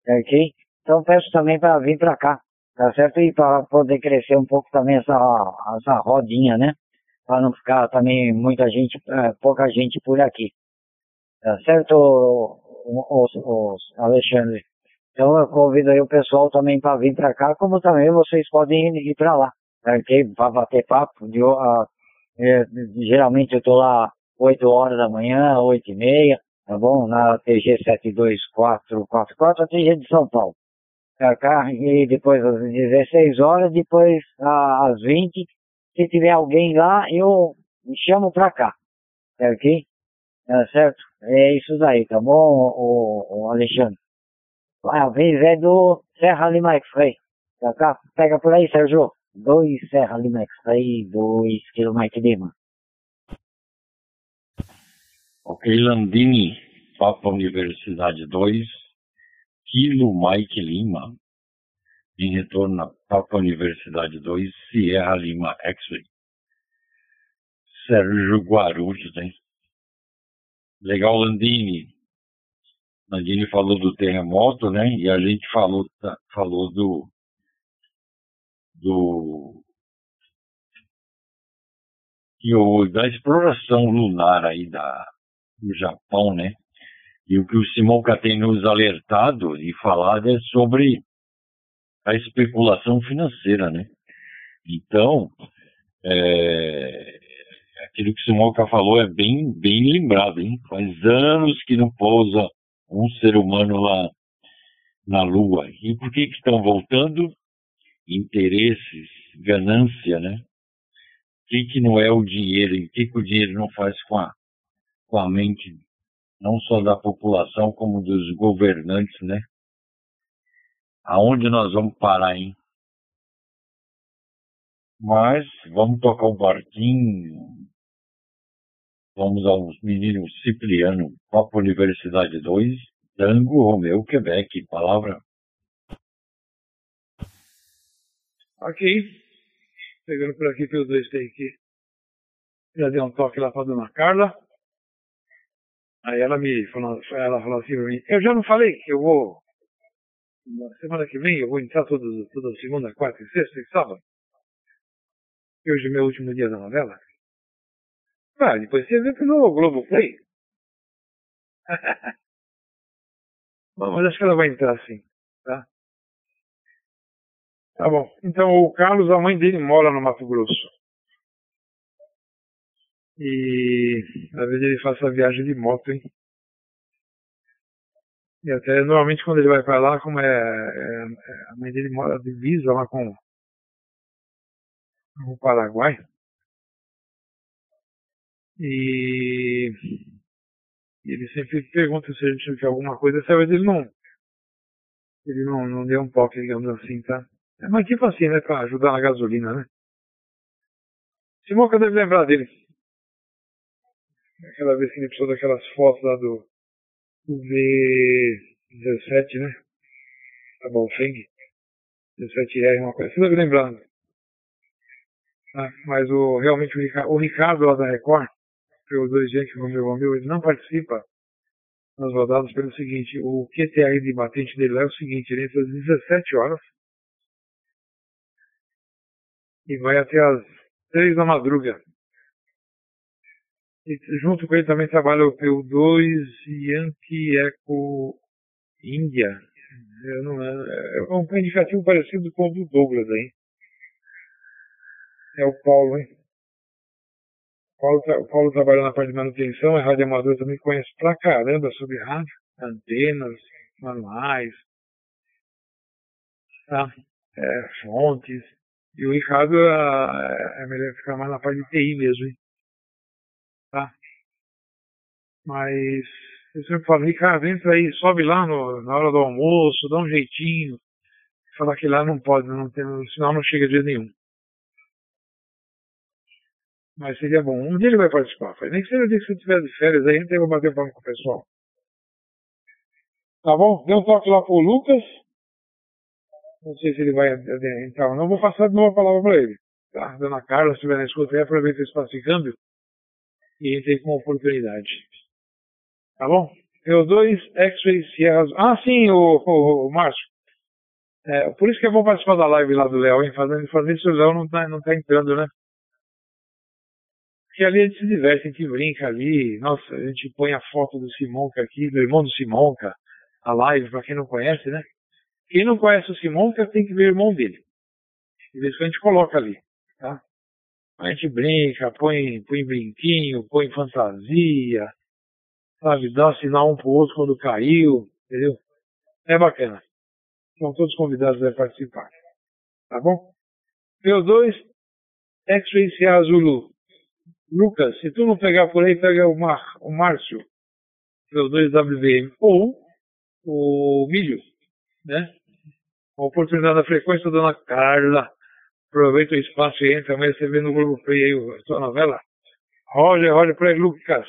tá ok? Então peço também para vir para cá, tá certo? E para poder crescer um pouco também essa, essa rodinha, né? Para não ficar também muita gente, é, pouca gente por aqui. Tá certo, o, o, o Alexandre? Então eu convido aí o pessoal também para vir para cá, como também vocês podem ir para lá, ok? Para bater papo. De, uh, é, geralmente eu estou lá 8 horas da manhã, 8 e meia, tá bom? Na TG 72444, a TG de São Paulo. Pra cá, e depois às 16 horas, depois às 20, se tiver alguém lá, eu chamo pra cá. Tá ok? Tá certo? É isso daí, tá bom, o, o Alexandre? A vez é do Serra Lima X-Ray. Pega por aí, Sérgio. Dois Serra Lima X-Ray, dois Kilo Mike Lima. Ok, Landini, Papa Universidade 2, Kilo Mike Lima, em retorno a Papa Universidade 2, Sierra Lima X-Ray. Sérgio Guarulhos, hein? Legal, Landini. Landini falou do terremoto, né? E a gente falou, falou do, do e o, da exploração lunar aí da, no Japão, né? E o que o Simonca tem nos alertado e falado é sobre a especulação financeira, né? Então, é, aquilo que o Simonca falou é bem, bem lembrado, hein? Faz anos que não pousa um ser humano lá na Lua. E por que que estão voltando? Interesses, ganância, né? O que, que não é o dinheiro? E o que, que o dinheiro não faz com a com a mente não só da população, como dos governantes, né? Aonde nós vamos parar, hein? Mas vamos tocar um barquinho. Vamos aos meninos Cipriano, Copa Universidade 2, Tango Romeu, Quebec. Palavra. Ok. Pegando por aqui dois tem aqui. Já dei um toque lá para dona Carla. Aí ela me falou, ela falou assim pra mim, eu já não falei que eu vou, na semana que vem eu vou entrar toda, toda segunda, quarta sexta e sábado. Hoje é meu último dia da novela. Ah, depois você vê no Globo Play. Bom, mas acho que ela vai entrar sim, tá? Tá bom. Então o Carlos, a mãe dele mora no Mato Grosso. E vezes ele faz essa viagem de moto, hein? E até normalmente quando ele vai para lá, como é, é, é, a mãe dele mora divisa lá com, com o Paraguai. E ele sempre pergunta se a gente quer alguma coisa, essa vez ele não. Ele não, não deu um toque, digamos assim, tá? É, mas tipo assim, né? Pra ajudar na gasolina, né? Simonca deve lembrar dele. Aquela vez que ele precisou daquelas fotos lá do, do V17, né? Da Balfeng. 17R, uma coisa. Você deve lembrar. Ah, mas o, realmente o o Ricardo lá da Record, PO2 Yankee Romeo Romeo, ele não participa nas rodadas pelo seguinte, o QTR de batente dele é o seguinte, ele entra às 17 horas e vai até às 3 da madruga. E junto com ele também trabalha o PU2 Yankee Eco Índia. Eu não, é, é um indicativo parecido com o do Douglas aí. É o Paulo, hein? Paulo, o Paulo trabalha na parte de manutenção, é rádio amador também conhece pra caramba sobre rádio, antenas, manuais, tá? É, fontes. E o Ricardo é, é melhor ficar mais na parte de TI mesmo, hein? Tá? Mas eu sempre falo, Ricardo, entra aí, sobe lá no, na hora do almoço, dá um jeitinho. Falar que lá não pode, não tem, senão não chega de nenhum. Mas seria bom. Um dia ele vai participar. Nem que seja o dia que você estiver de férias aí, entra e vou bater palma com o pessoal. Tá bom? Deu um toque lá pro Lucas. Não sei se ele vai entrar ou não. Vou passar de novo a palavra para ele. Tá? Dona Carla, se estiver na escuta aí, aproveita esse espaço de câmbio e entrei com oportunidade. Tá bom? PO2, X-Ray, Sierra... Ah, sim, o, o, o Márcio. É, por isso que é bom participar da live lá do Léo, hein? Fazendo, fazendo isso, o Léo não tá, não tá entrando, né? Porque ali a gente se diverte, a gente brinca ali. Nossa, a gente põe a foto do Simonca aqui, do irmão do Simonca, a live, pra quem não conhece, né? Quem não conhece o Simonca tem que ver o irmão dele. De vez a gente coloca ali, tá? A gente brinca, põe, põe brinquinho, põe fantasia, sabe? Dá sinal um pro outro quando caiu, entendeu? É bacana. São todos convidados a participar. Tá bom? P2, X-Ray Sierra Zulu. Lucas, se tu não pegar por aí, pega o, Mar, o Márcio, P2WVM, ou o Milho, né? A oportunidade da frequência, dona Carla. Aproveita o espaço e entra, amanhã você vê no Globo Play aí a sua novela. Roger, Roger Play Lucas.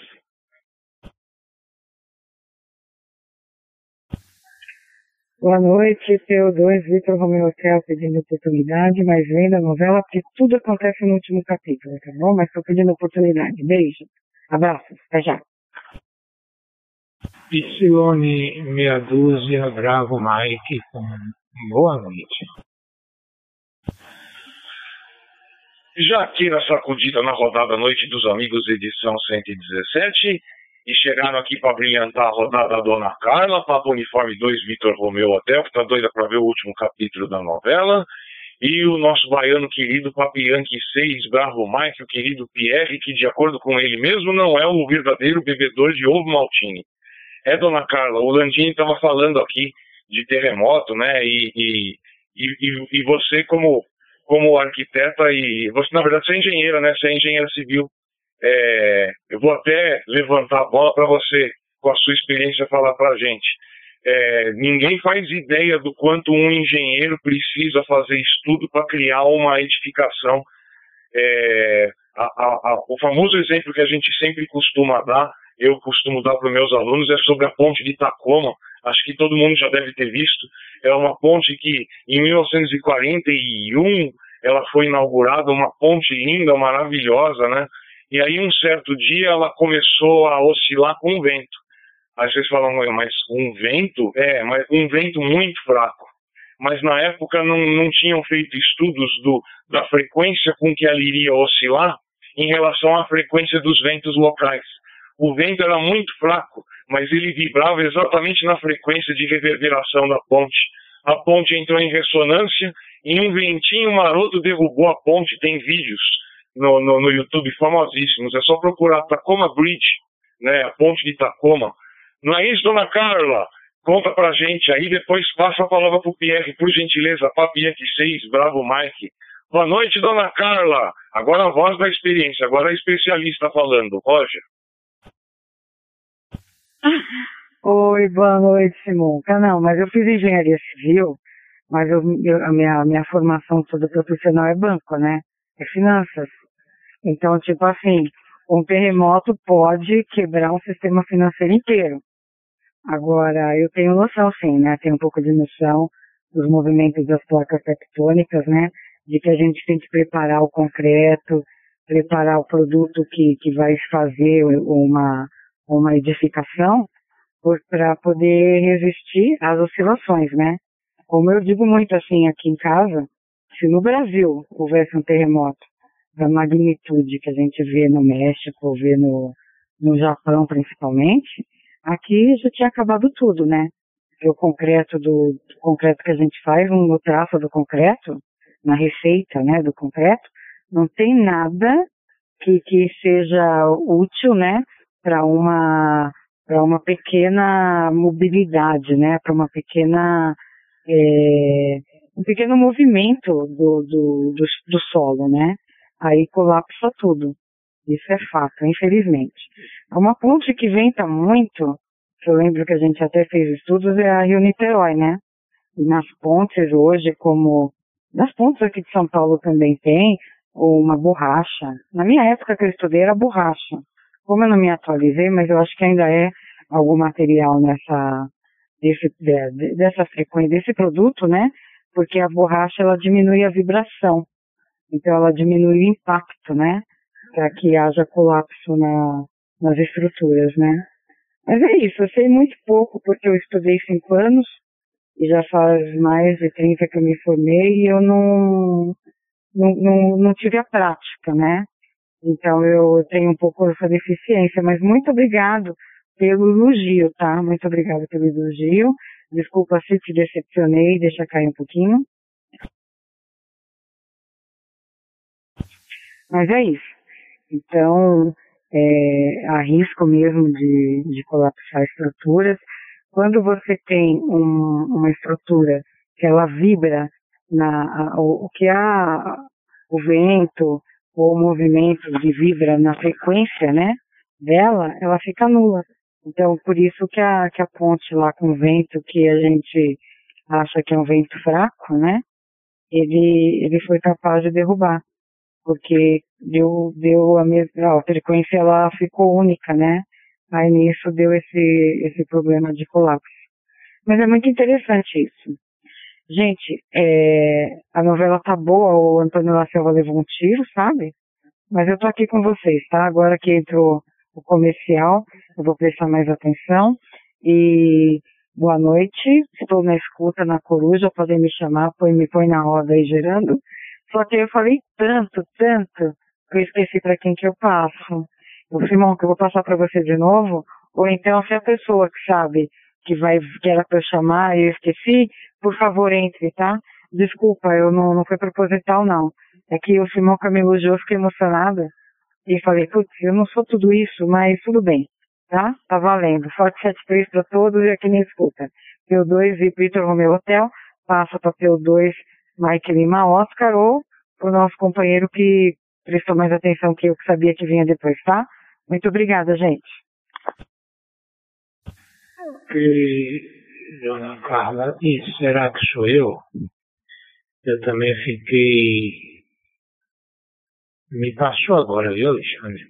Boa noite, PO2, Vitor Romeu Hotel pedindo oportunidade, mas vendo a novela, porque tudo acontece no último capítulo, tá bom? Mas tô pedindo oportunidade. Beijo. Abraço. Até já. Psione meia dúzia, Bravo Mike, com boa noite. Já aqui na sacudida na rodada Noite dos Amigos, edição 117, e chegaram aqui para brilhantar a rodada Dona Carla, Papo Uniforme 2, Vitor Romeu Hotel, que tá doida para ver o último capítulo da novela, e o nosso baiano querido Papianque 6, Bravo Mike, o querido Pierre, que de acordo com ele mesmo não é o verdadeiro bebedor de ovo maltine. É, Dona Carla, o Landini estava falando aqui de terremoto, né, e, e, e, e você como como arquiteta e você na verdade você é engenheira, né? Você é engenheira civil. É, eu vou até levantar a bola para você, com a sua experiência, falar para a gente. É, ninguém faz ideia do quanto um engenheiro precisa fazer estudo para criar uma edificação. É, a, a, a, o famoso exemplo que a gente sempre costuma dar, eu costumo dar para meus alunos, é sobre a ponte de Tacoma. Acho que todo mundo já deve ter visto. É uma ponte que, em 1941, ela foi inaugurada, uma ponte linda, maravilhosa, né? E aí, um certo dia, ela começou a oscilar com o vento. Aí vocês falam, mas um vento? É, mas um vento muito fraco. Mas na época não, não tinham feito estudos do, da frequência com que ela iria oscilar em relação à frequência dos ventos locais. O vento era muito fraco, mas ele vibrava exatamente na frequência de reverberação da ponte. A ponte entrou em ressonância e um ventinho maroto derrubou a ponte. Tem vídeos no, no, no YouTube famosíssimos. É só procurar Tacoma Bridge, né, a ponte de Tacoma. Não é dona Carla? Conta pra gente aí, depois passa a palavra pro Pierre, por gentileza, Papianque 6, Bravo Mike. Boa noite, dona Carla. Agora a voz da experiência, agora a especialista falando. Roger. Oi, boa noite, Simonca. Não, mas eu fiz engenharia civil, mas eu, eu, a minha, minha formação toda profissional é banco, né? É finanças. Então, tipo assim, um terremoto pode quebrar um sistema financeiro inteiro. Agora, eu tenho noção, sim, né? Tenho um pouco de noção dos movimentos das placas tectônicas, né? De que a gente tem que preparar o concreto, preparar o produto que, que vai fazer uma, uma edificação para poder resistir às oscilações, né? Como eu digo muito assim aqui em casa, se no Brasil houvesse um terremoto da magnitude que a gente vê no México, vê no, no Japão principalmente, aqui já tinha acabado tudo, né? O concreto do, do concreto que a gente faz, no traço do concreto, na receita, né, do concreto, não tem nada que, que seja útil, né, para uma para uma pequena mobilidade, né, para uma pequena é, um pequeno movimento do, do, do, do solo, né? Aí colapsa tudo. Isso é fato, infelizmente. Uma ponte que venta muito, que eu lembro que a gente até fez estudos, é a Rio Niterói, né? E nas pontes hoje, como nas pontes aqui de São Paulo também tem uma borracha. Na minha época que eu estudei era borracha. Como eu não me atualizei, mas eu acho que ainda é algum material nessa desse, dessa frequência, desse produto, né? Porque a borracha ela diminui a vibração. Então ela diminui o impacto, né? Para que haja colapso na, nas estruturas, né? Mas é isso, eu sei muito pouco porque eu estudei cinco anos e já faz mais de 30 que eu me formei e eu não, não, não, não tive a prática, né? Então eu tenho um pouco essa deficiência, mas muito obrigado pelo elogio, tá? Muito obrigada pelo elogio. Desculpa se te decepcionei, deixa cair um pouquinho. Mas é isso. Então, é, há risco mesmo de, de colapsar estruturas. Quando você tem um, uma estrutura que ela vibra na, a, o, o que há o vento ou o movimento de vibra na frequência, né, dela, ela fica nula. Então, por isso que a, que a ponte lá com vento, que a gente acha que é um vento fraco, né? Ele, ele foi capaz de derrubar. Porque deu, deu a mesma, a frequência ela ficou única, né? Aí nisso deu esse, esse problema de colapso. Mas é muito interessante isso. Gente, é, a novela tá boa, o Antônio La Selva levou um tiro, sabe? Mas eu tô aqui com vocês, tá? Agora que entrou o comercial, eu vou prestar mais atenção. E boa noite, estou na escuta na coruja, podem me chamar, põe, me põe na roda aí gerando. Só que eu falei tanto, tanto, que eu esqueci para quem que eu passo. O Simão, que eu vou passar para você de novo, ou então se a pessoa que sabe que vai que era para eu chamar e eu esqueci, por favor entre, tá? Desculpa, eu não, não foi proposital não. É que o Simão que me elogiou, fiquei emocionada. E falei, putz, eu não sou tudo isso, mas tudo bem, tá? Tá valendo. Forte 73 para todos e aqui me escuta. P2 e Vitor Romeu Hotel, passa para P2 Mike Lima Oscar ou o nosso companheiro que prestou mais atenção que eu que sabia que vinha depois, tá? Muito obrigada, gente. E, dona Carla, e será que sou eu? Eu também fiquei me passou agora, viu, Alexandre?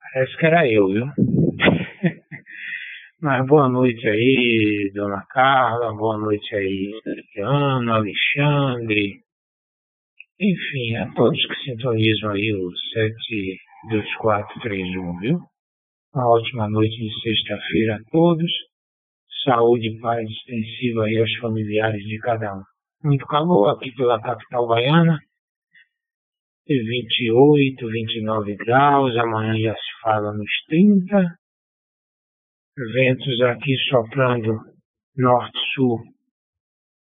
Parece que era eu, viu? Mas boa noite aí, dona Carla, boa noite aí, Ana, Alexandre, enfim, a todos que sintonizam aí o 72431, viu? Uma ótima noite de sexta-feira a todos. Saúde e paz extensiva aí aos familiares de cada um. Muito calor aqui pela capital baiana. 28, 29 graus, amanhã já se fala nos 30. Ventos aqui soprando norte-sul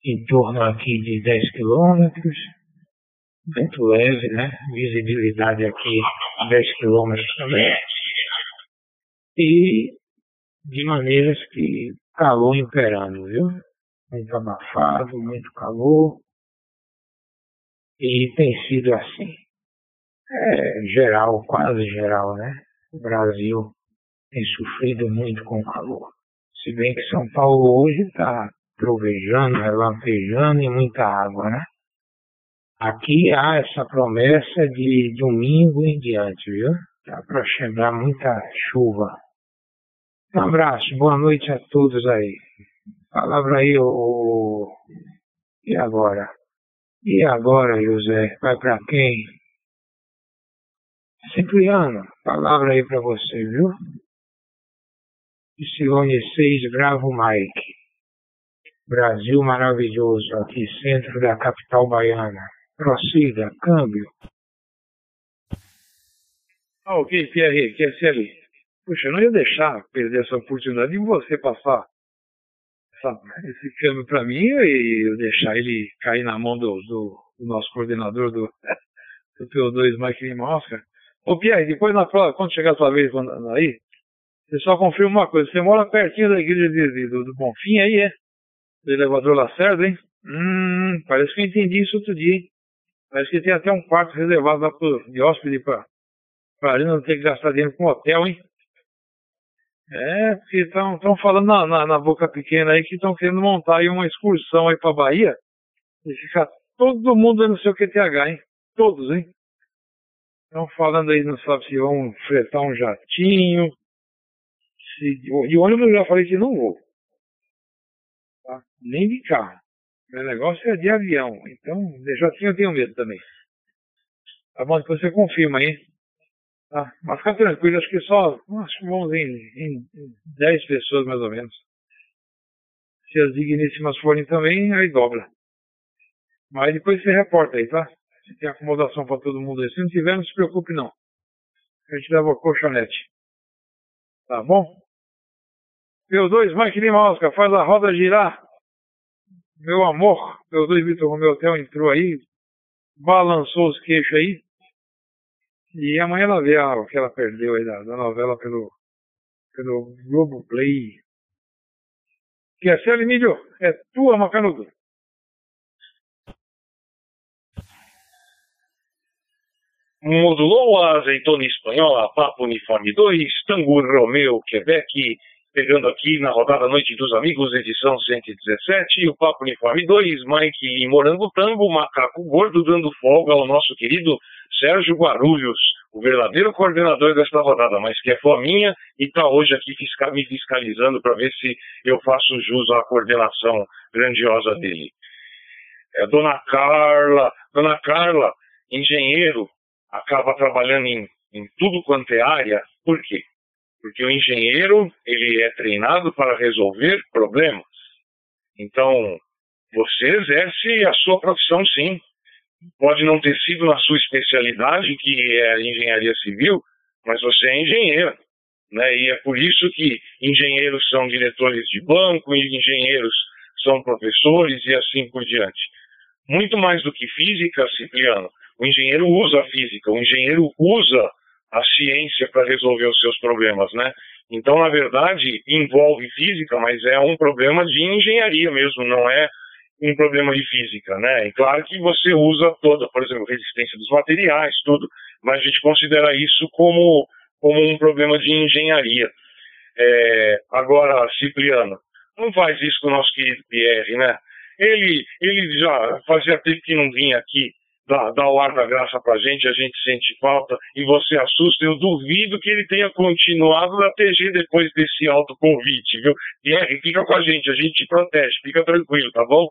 em torno aqui de 10 quilômetros. Vento leve, né? Visibilidade aqui 10 quilômetros também. E de maneiras que calor imperando, viu? Muito abafado, muito calor. E tem sido assim. É geral, quase geral, né? O Brasil tem sofrido muito com o calor. Se bem que São Paulo hoje está trovejando, relampejando e muita água, né? Aqui há essa promessa de domingo em diante, viu? Tá para chegar muita chuva. Um abraço, boa noite a todos aí. Palavra aí, o. E agora? E agora, José? Vai para quem? Cipriano, palavra aí pra você, viu? Silone 6, Bravo Mike. Brasil maravilhoso, aqui centro da capital baiana. Prossiga, câmbio. Ah, ok, Pierre, QSL. Puxa, eu não ia deixar perder essa oportunidade de você passar essa, esse câmbio para mim e eu deixar ele cair na mão do, do, do nosso coordenador do, do PO2, Mike Lima Oscar. Ô Pierre, depois na prova, quando chegar a sua vez aí, você só confirma uma coisa, você mora pertinho da igreja de, de, do, do Bonfim aí, é? Do elevador Lacerda, hein? Hum, parece que eu entendi isso outro dia, hein? Parece que tem até um quarto reservado lá pro, de hóspede pra, pra não ter que gastar dinheiro com hotel, hein? É, porque estão falando na, na, na, boca pequena aí que estão querendo montar aí uma excursão aí pra Bahia e ficar todo mundo no seu QTH, hein? Todos, hein? Estão falando aí, não sabe se vão fretar um jatinho. Se, de ônibus eu já falei que não vou. Tá? Nem de carro. Meu negócio é de avião. Então, de jatinho eu tenho medo também. Tá bom? Depois você confirma aí. Tá? Mas fica tranquilo, acho que só acho que vamos em, em, em 10 pessoas mais ou menos. Se as digníssimas forem também, aí dobra. Mas depois você reporta aí, tá? Se tem acomodação para todo mundo aí. Se não tiver, não se preocupe não. A gente leva o colchonete. Tá bom? P2, Mike Lima Oscar, faz a roda girar. Meu amor, P2 Vitor Romeu Hotel entrou aí, balançou os queixos aí. E amanhã ela vê o que ela perdeu aí da, da novela pelo, pelo Globo Play. Que é Mídio, é tua, Macanudo. Modulou a azeitona espanhola, Papo Uniforme 2, Tango Romeu, Quebec, pegando aqui na rodada Noite dos Amigos, edição 117, o Papo Uniforme 2, Mike e Morango Tango, Macaco Gordo, dando folga ao nosso querido Sérgio Guarulhos, o verdadeiro coordenador desta rodada, mas que é fominha e está hoje aqui me fiscalizando para ver se eu faço jus à coordenação grandiosa dele. É Dona Carla, Dona Carla, engenheiro, acaba trabalhando em, em tudo quanto é área, por quê? Porque o engenheiro, ele é treinado para resolver problemas. Então, você exerce a sua profissão sim, pode não ter sido na sua especialidade, que é a engenharia civil, mas você é engenheiro. Né? E é por isso que engenheiros são diretores de banco, engenheiros são professores e assim por diante. Muito mais do que física, Cipriano, o engenheiro usa a física, o engenheiro usa a ciência para resolver os seus problemas, né? Então, na verdade, envolve física, mas é um problema de engenharia mesmo, não é um problema de física, né? E claro que você usa toda, por exemplo, resistência dos materiais, tudo, mas a gente considera isso como, como um problema de engenharia. É, agora, Cipriano, não faz isso com o nosso querido Pierre, né? Ele, ele já fazia tempo que não vinha aqui dar, dar o ar da graça pra gente, a gente sente falta e você assusta. Eu duvido que ele tenha continuado na TG depois desse alto convite, viu? Pierre, fica com a gente, a gente te protege, fica tranquilo, tá bom?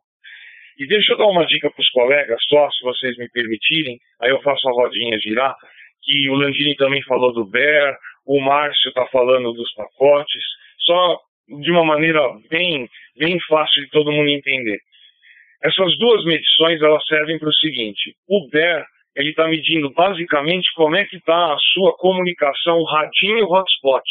E deixa eu dar uma dica para os colegas, só se vocês me permitirem, aí eu faço a rodinha girar, que o Landini também falou do BER, o Márcio está falando dos pacotes, só de uma maneira bem, bem fácil de todo mundo entender. Essas duas medições elas servem para o seguinte: o BER ele está medindo basicamente como é que está a sua comunicação radinho hotspot.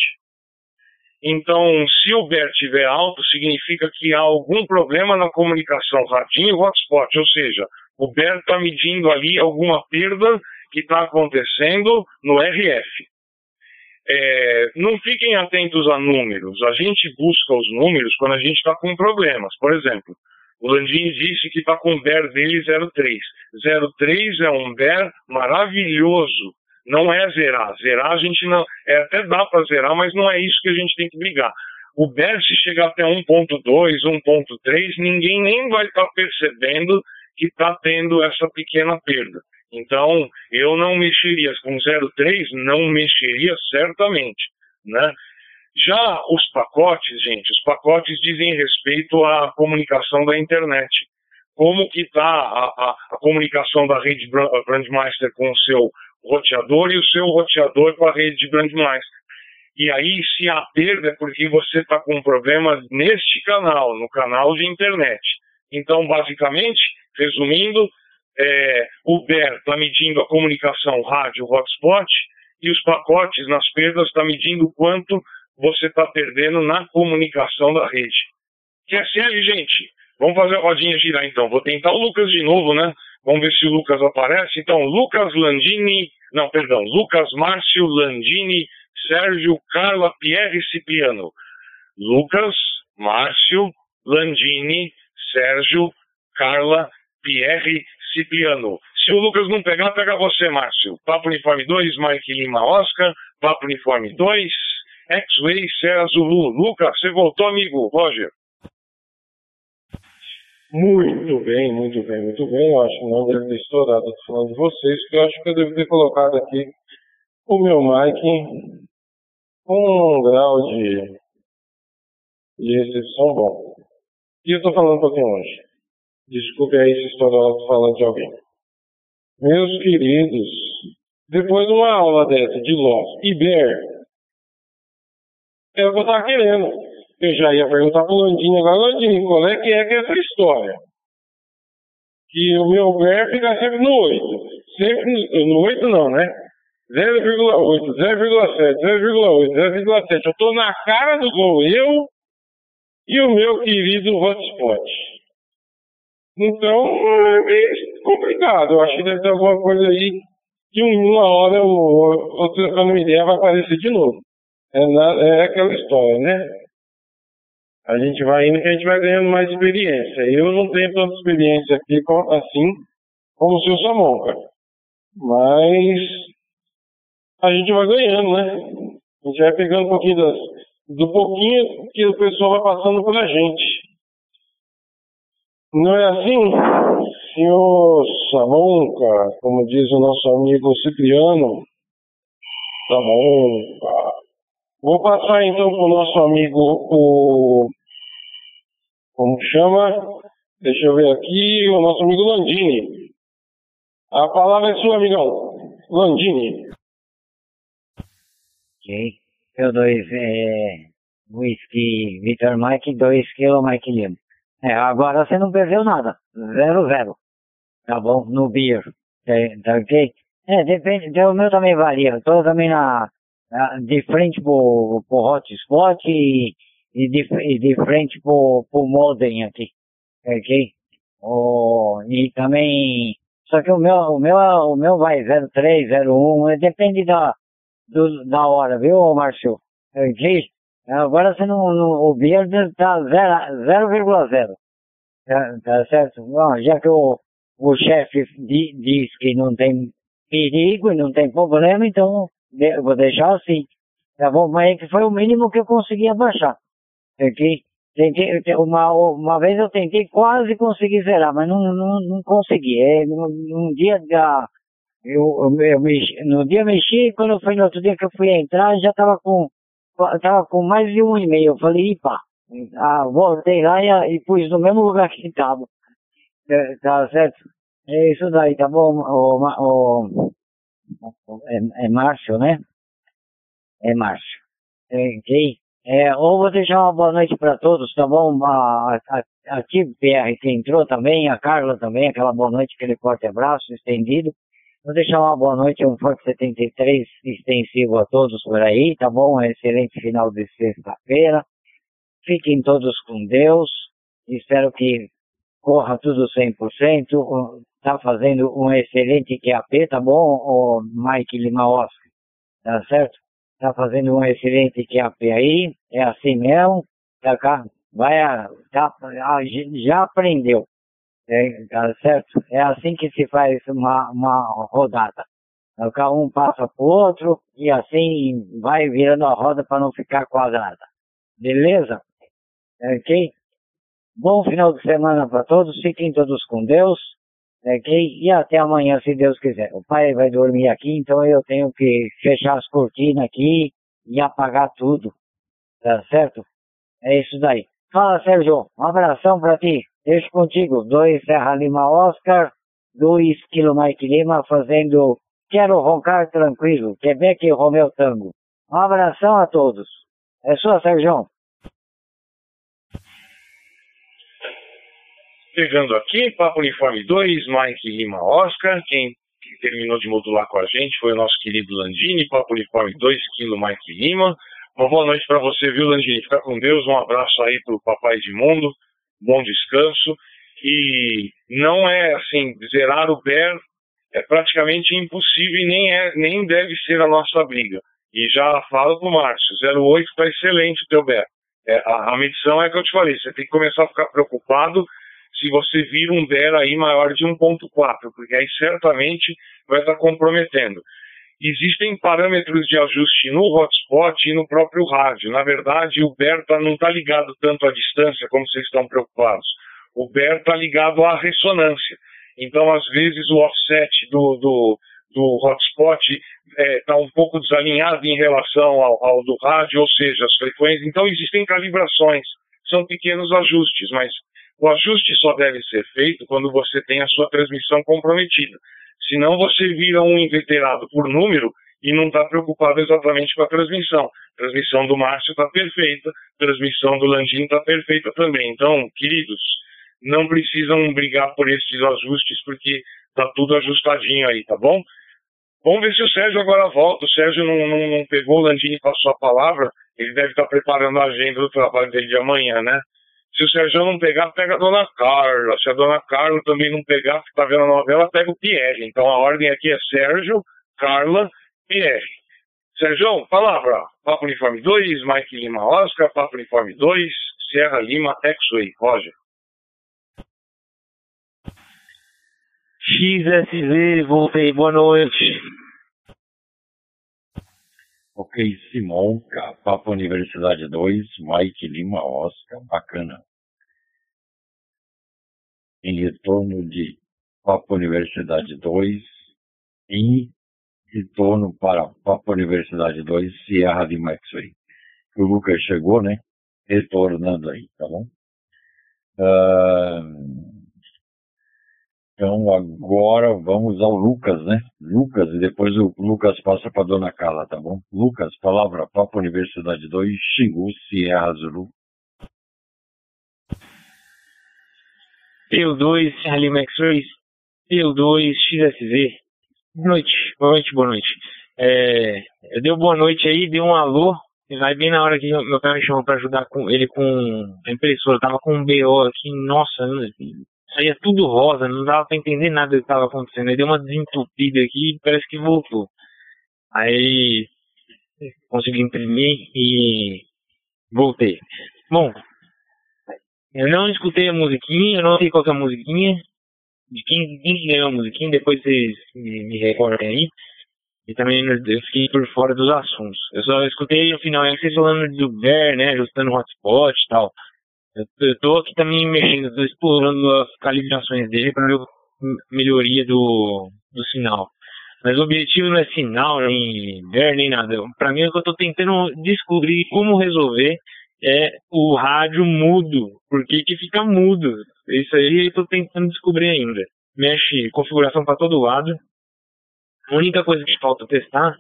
Então, se o BER estiver alto, significa que há algum problema na comunicação radinho hotspot, ou seja, o BER está medindo ali alguma perda que está acontecendo no RF. É, não fiquem atentos a números. A gente busca os números quando a gente está com problemas. Por exemplo, o Landini disse que está com o BER dele 0,3. 0,3 é um BER maravilhoso não é zerar. Zerar a gente não. É, até dá para zerar, mas não é isso que a gente tem que brigar. O BER, se chegar até 1.2, 1.3, ninguém nem vai estar tá percebendo que está tendo essa pequena perda. Então, eu não mexeria com 0,3, não mexeria certamente, né? Já os pacotes, gente, os pacotes dizem respeito à comunicação da internet. Como que está a, a, a, comunicação da rede Brandmeister com o seu roteador e o seu roteador com a rede de Brandmeister. E aí, se há perda, é porque você está com um problema neste canal, no canal de internet. Então, basicamente, resumindo, é, o BER está medindo a comunicação rádio hotspot e os pacotes nas perdas está medindo quanto você está perdendo na comunicação da rede. QSL, gente, vamos fazer a rodinha girar então. Vou tentar o Lucas de novo, né? Vamos ver se o Lucas aparece. Então, Lucas Landini, não, perdão, Lucas Márcio Landini, Sérgio Carla Pierre Cipriano. Lucas Márcio Landini, Sérgio Carla Pierre Cipriano. Se o Lucas não pegar, pega você, Márcio. Papo Uniforme 2, Mike Lima Oscar. Papo Uniforme 2, X-Way Serra Zulu. Lucas, você voltou, amigo. Roger. Muito bem, muito bem, muito bem. Eu acho que não deve ter estourado. Estou falando de vocês, porque eu acho que eu devo ter colocado aqui o meu mic com um grau de, de recepção bom. E eu estou falando um pouquinho longe. Desculpe aí se estou falando de alguém. Meus queridos, depois de uma aula dessa de Lost e Bear, eu vou estar querendo eu já ia perguntar pro Landinho agora, Landinho, qual é que é, que é essa história? Que o meu ver fica sempre no 8. Sempre no 8 não, né? 0,8, 0,7, 0,8, 0,7. Eu tô na cara do gol, eu e o meu querido hotspot. Então, é complicado. Eu acho que deve ter alguma coisa aí que uma hora ou outra, quando uma ideia, vai aparecer de novo. É, é aquela história, né? a gente vai indo que a gente vai ganhando mais experiência. Eu não tenho tanta experiência aqui assim como o seu Samonca. Mas a gente vai ganhando, né? A gente vai pegando um pouquinho das, do pouquinho que o pessoal vai passando pra gente. Não é assim? Senhor Samonca, como diz o nosso amigo Cipriano, Samonca. Vou passar então para o nosso amigo, o como chama? Deixa eu ver aqui, o nosso amigo Landini. A palavra é sua, amigão. Landini. Ok. Eu dois, é, whisky Vitor Mike, 2 kg Mike Lima. É, agora você não perdeu nada. Zero, zero. Tá bom? No beer. É, tá ok? É, depende. O meu também varia. Eu tô também na de frente pro, pro hotspot e e de, de frente pro, pro modem aqui, ok? E também, só que o meu, o meu, o meu vai 03, 01, depende da, do, da hora, viu, Márcio? Ok? Agora você não, não o Beard tá 0,0. Tá, tá, certo? Bom, já que o, o chefe di, diz que não tem perigo e não tem problema, então vou deixar assim. Tá bom? Mas foi o mínimo que eu consegui abaixar. Tentei, tentei, uma, uma vez eu tentei quase conseguir zerar, mas não, não, não consegui. É, num, dia da. Eu, eu, eu mexi, no dia mexi, quando foi no outro dia que eu fui entrar, já tava com, tava com mais de um e meio. Eu falei, pá, ah, voltei lá e, e pus no mesmo lugar que tava. É, tá certo? É isso daí, tá bom? O, o é, é Márcio, né? É Márcio. É, ok? É, ou vou deixar uma boa noite para todos, tá bom? A, a, a PR que entrou também, a Carla também, aquela boa noite, aquele forte abraço estendido. Vou deixar uma boa noite, um Forte 73 extensivo a todos por aí, tá bom? Um excelente final de sexta-feira. Fiquem todos com Deus. Espero que corra tudo 100%. Tá fazendo um excelente QAP, tá bom? O Mike Oscar, tá certo? tá fazendo um excelente QAP aí, é assim mesmo, tá, cá, vai, tá, já aprendeu, é, tá certo? É assim que se faz uma, uma rodada. Tá, um passa pro outro e assim vai virando a roda para não ficar quadrada. Beleza? Ok? Bom final de semana para todos, fiquem todos com Deus. Ok? E até amanhã, se Deus quiser. O pai vai dormir aqui, então eu tenho que fechar as cortinas aqui e apagar tudo. Tá certo? É isso daí. Fala, Sérgio. Um abração pra ti. Deixo contigo. Dois Serra Lima Oscar, dois Kilo Mike Lima fazendo quero roncar tranquilo. Quebec e Romeu Tango. Um abração a todos. É sua, Sérgio. Chegando aqui, Papo Uniforme 2, Mike Lima Oscar. Quem terminou de modular com a gente foi o nosso querido Landini, Papo Uniforme 2 kg Mike Lima. Uma boa noite para você, viu, Landini? Fica com Deus. Um abraço aí pro Papai de Mundo. Bom descanso. E não é assim, zerar o BER é praticamente impossível e nem, é, nem deve ser a nossa briga. E já falo pro Márcio, 08 está excelente o teu BER. É, a, a medição é que eu te falei, você tem que começar a ficar preocupado se você vir um DER aí maior de 1.4, porque aí certamente vai estar comprometendo. Existem parâmetros de ajuste no hotspot e no próprio rádio. Na verdade, o BER tá, não está ligado tanto à distância como vocês estão preocupados. O BER está ligado à ressonância. Então, às vezes, o offset do, do, do hotspot está é, tá um pouco desalinhado em relação ao, ao do rádio, ou seja, as frequências. Então, existem calibrações. São pequenos ajustes, mas o ajuste só deve ser feito quando você tem a sua transmissão comprometida. Senão você vira um inveterado por número e não está preocupado exatamente com a transmissão. A transmissão do Márcio está perfeita, a transmissão do Landim está perfeita também. Então, queridos, não precisam brigar por esses ajustes, porque está tudo ajustadinho aí, tá bom? Vamos ver se o Sérgio agora volta. O Sérgio não, não, não pegou o Landini e passou a palavra. Ele deve estar tá preparando a agenda do trabalho dele de amanhã, né? Se o Sérgio não pegar, pega a dona Carla. Se a dona Carla também não pegar, que está vendo a novela, pega o Pierre. Então a ordem aqui é Sérgio, Carla, Pierre. Sérgio, palavra. Papo Uniforme 2, Mike Lima Oscar, Papo Uniforme 2, Sierra Lima X-Way. Roger. XSZ, voltei, boa noite. Ok, Simonca, Papa Universidade 2, Mike Lima Oscar, bacana. Em retorno de Papa Universidade 2, em retorno para Papa Universidade 2, Sierra de Maxway. O Lucas chegou, né? Retornando aí, tá bom? Uh, então agora vamos ao Lucas, né? Lucas, e depois o Lucas passa para Dona Carla, tá bom? Lucas, palavra Papa Universidade 2, Xingu, Sierra Zulu. P2, Halimax 2, P2, XSV. Boa noite, boa noite, boa noite. É, eu dei boa noite aí, dei um alô, e vai bem na hora que meu pai me chamou para ajudar com ele com a impressora. tava com um BO aqui, nossa, saía tudo rosa, não dava para entender nada do que estava acontecendo. Aí deu uma desentupida aqui e parece que voltou. Aí consegui imprimir e voltei. Bom, eu não escutei a musiquinha, eu não sei qual é a musiquinha. De quem, quem ganhou a musiquinha, depois vocês me, me recordem aí. E também eu fiquei por fora dos assuntos. Eu só escutei no final aí vocês falando do Ver, né, ajustando hotspot e tal. Eu estou aqui também mexendo, estou explorando as calibrações dele para ver melhoria do, do sinal. Mas o objetivo não é sinal, nem ver, nem nada. Para mim, o que eu estou tentando descobrir como resolver é o rádio mudo. Por que, que fica mudo? Isso aí eu estou tentando descobrir ainda. Mexe configuração para todo lado. A única coisa que falta testar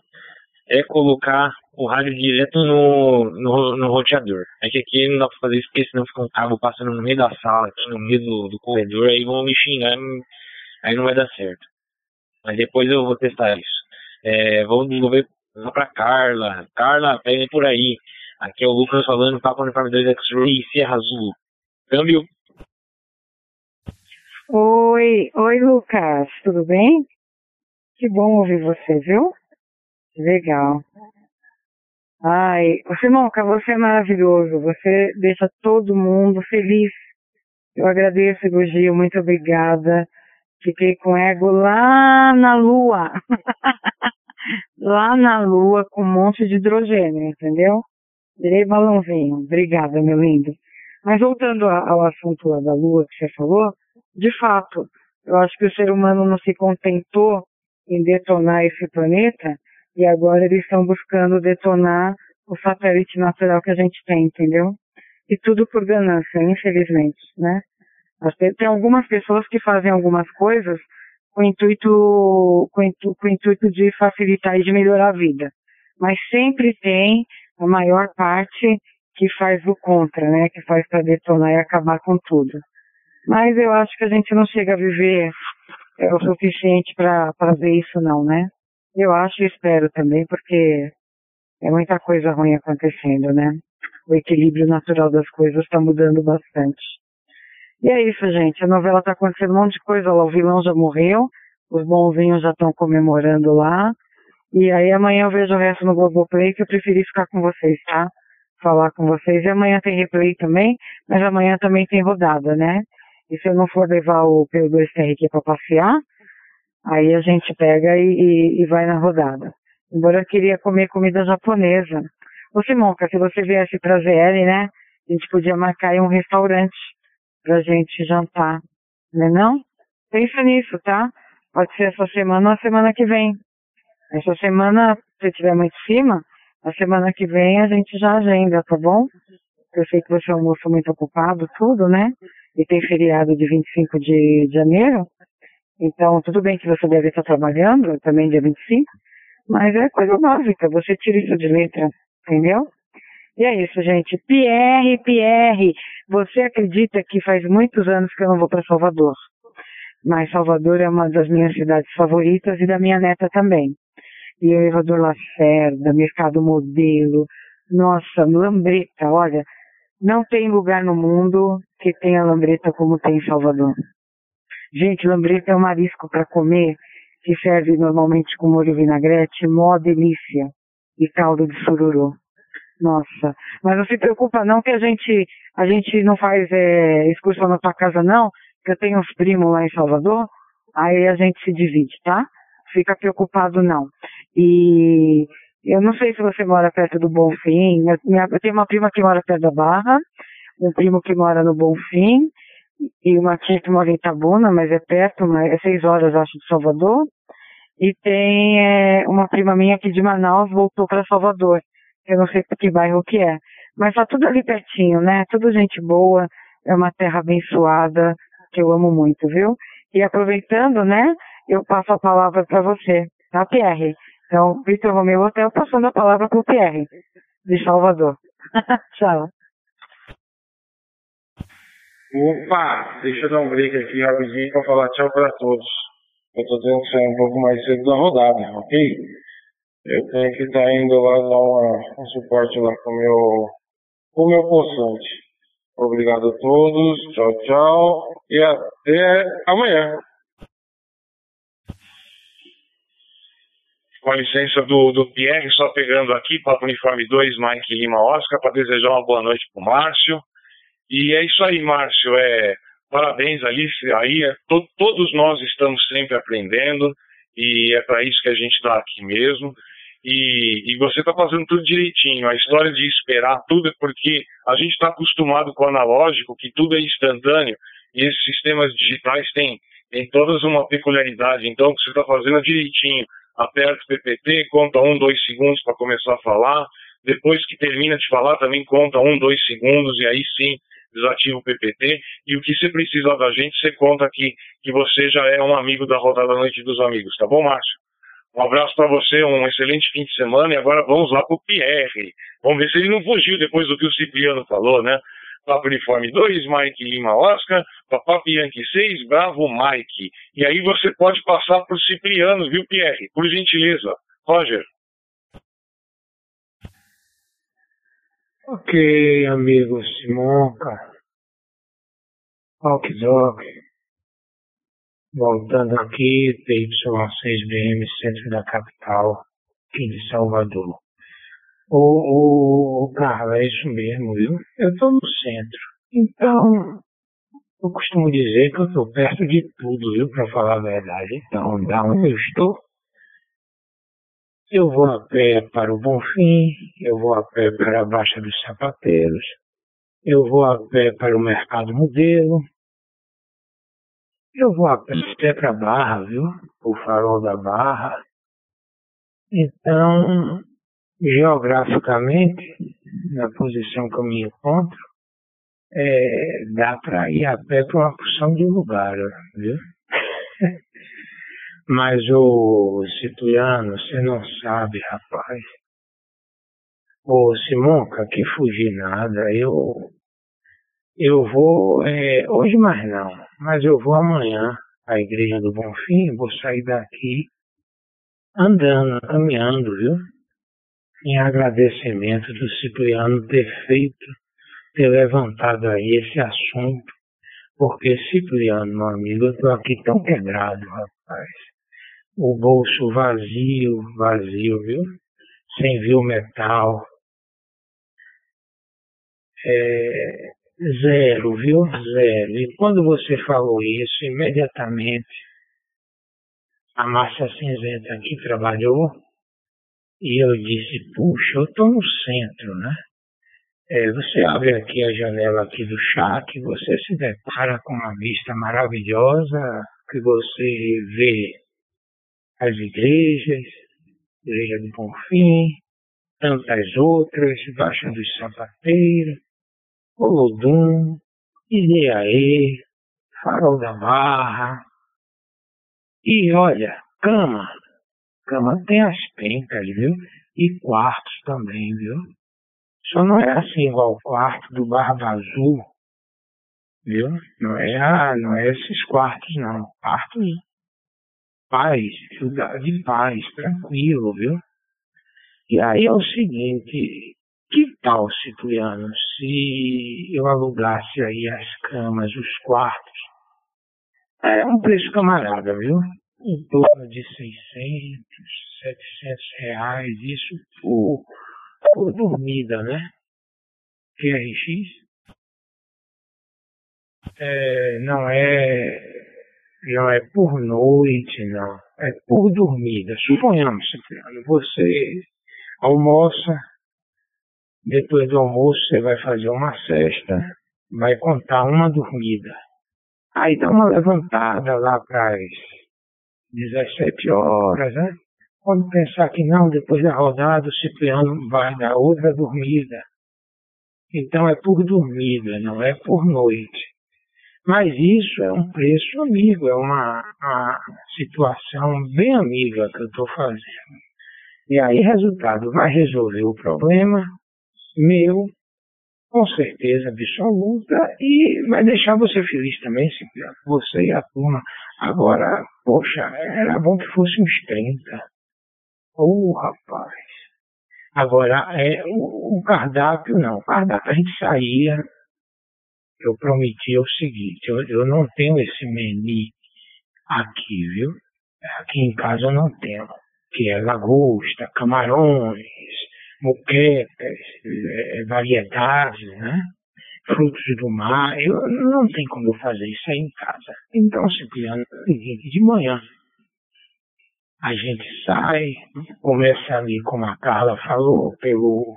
é colocar o rádio direto no, no, no roteador. É que aqui não dá pra fazer isso porque senão fica um cabo passando no meio da sala, aqui no meio do, do corredor, aí vão me xingar, aí não vai dar certo. Mas depois eu vou testar isso. É, vou desenvolver pra Carla. Carla, pega por aí. Aqui é o Lucas falando, Papo Uniforme 2 X-Ray Serra Azul. Câmbio. Oi, oi Lucas, tudo bem? Que bom ouvir você, viu? Legal. Ai, Simonca, você é maravilhoso. Você deixa todo mundo feliz. Eu agradeço, elogio, muito obrigada. Fiquei com ego lá na lua. lá na lua com um monte de hidrogênio, entendeu? Virei balãozinho. Obrigada, meu lindo. Mas voltando ao assunto lá da lua que você falou, de fato, eu acho que o ser humano não se contentou em detonar esse planeta e agora eles estão buscando detonar o satélite natural que a gente tem, entendeu? E tudo por ganância, infelizmente, né? Tem algumas pessoas que fazem algumas coisas com o intuito, com, intu, com intuito de facilitar e de melhorar a vida. Mas sempre tem a maior parte que faz o contra, né? Que faz para detonar e acabar com tudo. Mas eu acho que a gente não chega a viver é, o suficiente para ver isso não, né? Eu acho e espero também, porque é muita coisa ruim acontecendo, né? O equilíbrio natural das coisas está mudando bastante. E é isso, gente. A novela está acontecendo um monte de coisa lá. O vilão já morreu, os bonzinhos já estão comemorando lá. E aí amanhã eu vejo o resto no Globoplay, que eu preferi ficar com vocês, tá? Falar com vocês. E amanhã tem replay também, mas amanhã também tem rodada, né? E se eu não for levar o P2TR aqui para passear, aí a gente pega e, e, e, vai na rodada. Embora eu queria comer comida japonesa. Ô Simonca, se você viesse pra ZL, né? A gente podia marcar aí um restaurante pra gente jantar, né não? Pensa nisso, tá? Pode ser essa semana ou a semana que vem. Essa semana, se tiver muito cima, a semana que vem a gente já agenda, tá bom? Eu sei que você é um moço muito ocupado, tudo, né? E tem feriado de 25 de janeiro. Então, tudo bem que você deve estar trabalhando também dia 25, mas é coisa básica, você tira isso de letra, entendeu? E é isso, gente. Pierre, Pierre, você acredita que faz muitos anos que eu não vou para Salvador? Mas Salvador é uma das minhas cidades favoritas e da minha neta também. E o elevador Lacerda, Mercado Modelo, nossa, Lambreta, olha, não tem lugar no mundo que tenha lambreta como tem em Salvador. Gente, lambreta é um marisco para comer que serve normalmente com molho vinagrete, mó delícia. E caldo de sururu. Nossa, mas não se preocupa não que a gente, a gente não faz é, excursão na tua casa não, que eu tenho uns primos lá em Salvador, aí a gente se divide, tá? Fica preocupado não. E eu não sei se você mora perto do Bonfim. Eu, eu tenho uma prima que mora perto da Barra, um primo que mora no Bonfim, e uma tia que mora em Itabuna, mas é perto, é seis horas, acho, de Salvador. E tem é, uma prima minha aqui de Manaus, voltou para Salvador. Eu não sei que bairro que é. Mas tá tudo ali pertinho, né? Tudo gente boa, é uma terra abençoada, que eu amo muito, viu? E aproveitando, né, eu passo a palavra para você, tá, Pierre? Então, Vitor Romeu Hotel passando a palavra para o Pierre, de Salvador. Tchau. Opa, deixa eu dar um break aqui rapidinho para falar tchau para todos. Eu tô tendo que sair um pouco mais cedo da rodada, ok? Eu tenho que estar tá indo lá dar uma, um suporte lá com meu, o meu poçante. Obrigado a todos, tchau, tchau e até amanhã. com a licença do, do Pierre, só pegando aqui, Papo Uniforme 2, Mike Lima Oscar, para desejar uma boa noite para o Márcio. E é isso aí, Márcio. É, parabéns, Alice. Aí, é, to, todos nós estamos sempre aprendendo e é para isso que a gente está aqui mesmo. E, e você está fazendo tudo direitinho. A história de esperar tudo é porque a gente está acostumado com o analógico, que tudo é instantâneo, e esses sistemas digitais têm, têm todas uma peculiaridade. Então, o que você está fazendo é direitinho aperta o PPT, conta um, dois segundos para começar a falar. Depois que termina de falar, também conta um, dois segundos, e aí sim desativa o PPT. E o que você precisar da gente, você conta aqui que você já é um amigo da Rodada Noite dos Amigos. Tá bom, Márcio? Um abraço para você, um excelente fim de semana. E agora vamos lá para o Pierre. Vamos ver se ele não fugiu depois do que o Cipriano falou, né? Papa Uniforme 2, Mike Lima Oscar, Papá Yankee 6, Bravo Mike. E aí você pode passar para o Cipriano, viu, Pierre? Por gentileza. Roger. Ok, amigo Simonca. Okidok. Voltando aqui, PY6BM, centro da capital, aqui de Salvador. O, o, Carla, é isso mesmo, viu? Eu estou no centro. Então, eu costumo dizer que eu estou perto de tudo, viu? Para falar a verdade. Então, da onde eu estou, eu vou a pé para o Bonfim, eu vou a pé para a Baixa dos Sapateiros, eu vou a pé para o Mercado Modelo, eu vou a pé até para a Barra, viu? O farol da Barra. Então, geograficamente, na posição que eu me encontro, é, dá para ir a pé para uma porção de lugar, viu? Mas o Cipriano, você não sabe, rapaz. Ô Simonca, que fugir nada, eu eu vou, é, hoje mais não, mas eu vou amanhã à Igreja do Bonfim, vou sair daqui andando, caminhando, viu? Em agradecimento do Cipriano ter feito, ter levantado aí esse assunto, porque Cipriano, meu amigo, eu tô aqui tão quebrado, rapaz. O bolso vazio, vazio, viu? Sem o metal, é, zero, viu? Zero. E quando você falou isso, imediatamente a Márcia Cinzenta aqui trabalhou e eu disse, puxa, eu estou no centro, né? É, você abre aqui a janela aqui do chat, você se depara com uma vista maravilhosa, que você vê as igrejas, Igreja do Bonfim, tantas outras, Baixa dos Sapateiros, Olodum, Ideaê, Farol da Barra. E olha, cama. Cama tem as pencas, viu? E quartos também, viu? Só não é assim igual o quarto do Barba Azul, viu? Não é, ah, não é esses quartos, não. Quartos paz, lugar de paz, tranquilo, viu? E aí é o seguinte, que tal, Cipriano, se eu alugasse aí as camas, os quartos? É um preço camarada, viu? Em torno de 600, 700 reais, isso por, por dormida, né? QRX. É, não é não é por noite, não. É por dormida. Suponhamos, Cipriano, você almoça, depois do almoço você vai fazer uma cesta, vai contar uma dormida. Aí dá uma levantada lá para as 17 horas, né? Quando pensar que não, depois da rodada o Cipriano vai dar outra dormida. Então é por dormida, não é por noite. Mas isso é um preço amigo, é uma, uma situação bem amiga que eu estou fazendo. E aí, resultado, vai resolver o problema, meu, com certeza absoluta, e vai deixar você feliz também, Cipriano. Você e a turma. Agora, poxa, era bom que fosse uns 30. Ô, oh, rapaz. Agora, é, o, o cardápio não. O cardápio a gente saía. Eu prometi o seguinte, eu, eu não tenho esse menu aqui, viu? Aqui em casa eu não tenho. Que é lagosta, camarões, moquecas, é, variedades, né? frutos do mar. Eu, não tem como eu fazer isso aí em casa. Então, Cipriano, de manhã a gente sai, começa ali, como a Carla falou, pelo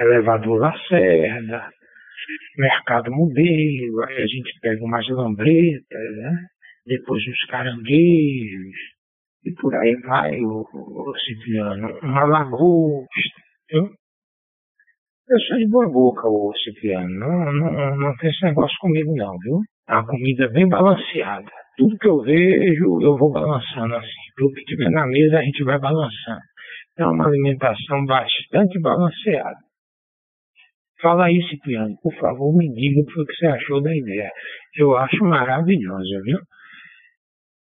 elevador Lacerda, mercado modelo, aí a gente pega umas lambretas, né? depois uns caranguejos, e por aí vai o, o Cipriano, uma lagosta? Eu sou de boa boca, o Cipriano, não, não, não tem esse negócio comigo não, viu? A comida é bem balanceada. Tudo que eu vejo, eu vou balançando assim. O que tiver na mesa, a gente vai balançando. É uma alimentação bastante balanceada. Fala aí, Cipriano, por favor, me diga o que você achou da ideia. Eu acho maravilhosa, viu?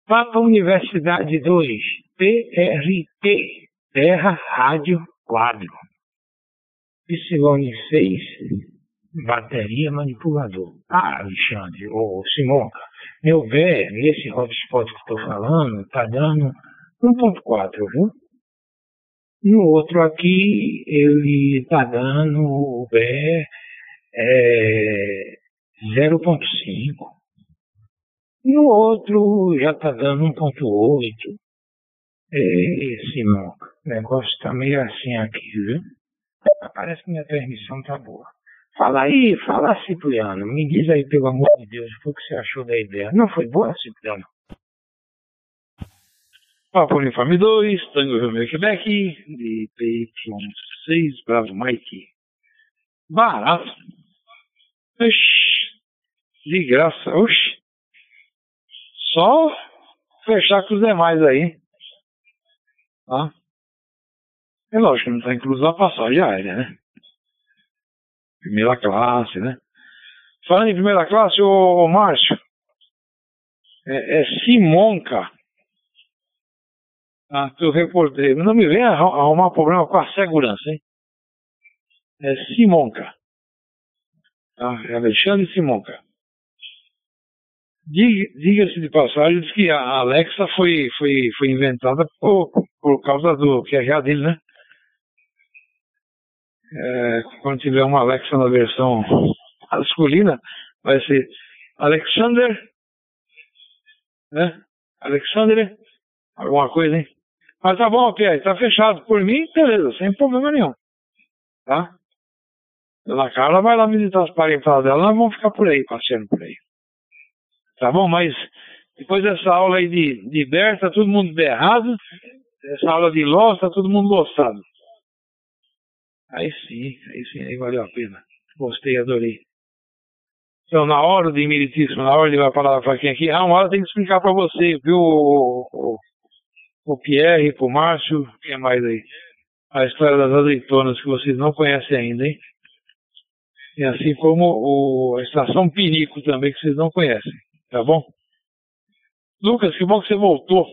Papa Universidade 2, PRT, Terra Rádio Quadro. Psilone 6, bateria manipulador. Ah, Alexandre, ô Simonca, meu ver, nesse hotspot que estou falando, tá dando 1.4, viu? No outro aqui, ele tá dando o ver é, 0.5. No outro já está dando 1.8. Esse moca. O negócio está meio assim aqui, viu? Parece que minha transmissão tá boa. Fala aí, fala Cipriano. Me diz aí, pelo amor de Deus, o que você achou da ideia. Não foi boa, Cipriano? Papo Uniforme 2, Tango Romeo Quebec, de PY6, Bravo Mike. Barato. Oxi. De graça. Oxi. Só fechar com os demais aí. Tá? É lógico não está incluso a passagem aérea, né? Primeira classe, né? Falando em primeira classe, ô, ô Márcio, é, é Simonca. Ah, que eu reportei. Não me venha arrumar problema com a segurança, hein? É Simonca. Tá? É Alexandre Simonca. Diga-se de passagem que a Alexa foi, foi, foi inventada por, por causa do QRA dele, né? É, quando tiver uma Alexa na versão masculina, vai ser Alexander, né? Alexander, alguma coisa, hein? Mas tá bom, Pierre, tá fechado. Por mim, beleza, sem problema nenhum. Tá? Dona Carla vai lá visitar os parentados dela, nós vamos ficar por aí, passeando por aí. Tá bom? Mas depois dessa aula aí de, de Ber, tá todo mundo berrado. Essa aula de Ló, tá todo mundo loçado. Aí sim, aí sim, aí valeu a pena. Gostei, adorei. Então, na hora de meritíssimo, na hora de vai falar para quem aqui, ah, uma hora tem que explicar para você, viu, o, Pierre, pro Márcio, quem é mais aí? A história das azeitonas que vocês não conhecem ainda, hein? E assim como o, a estação Pinico também, que vocês não conhecem, tá bom? Lucas, que bom que você voltou.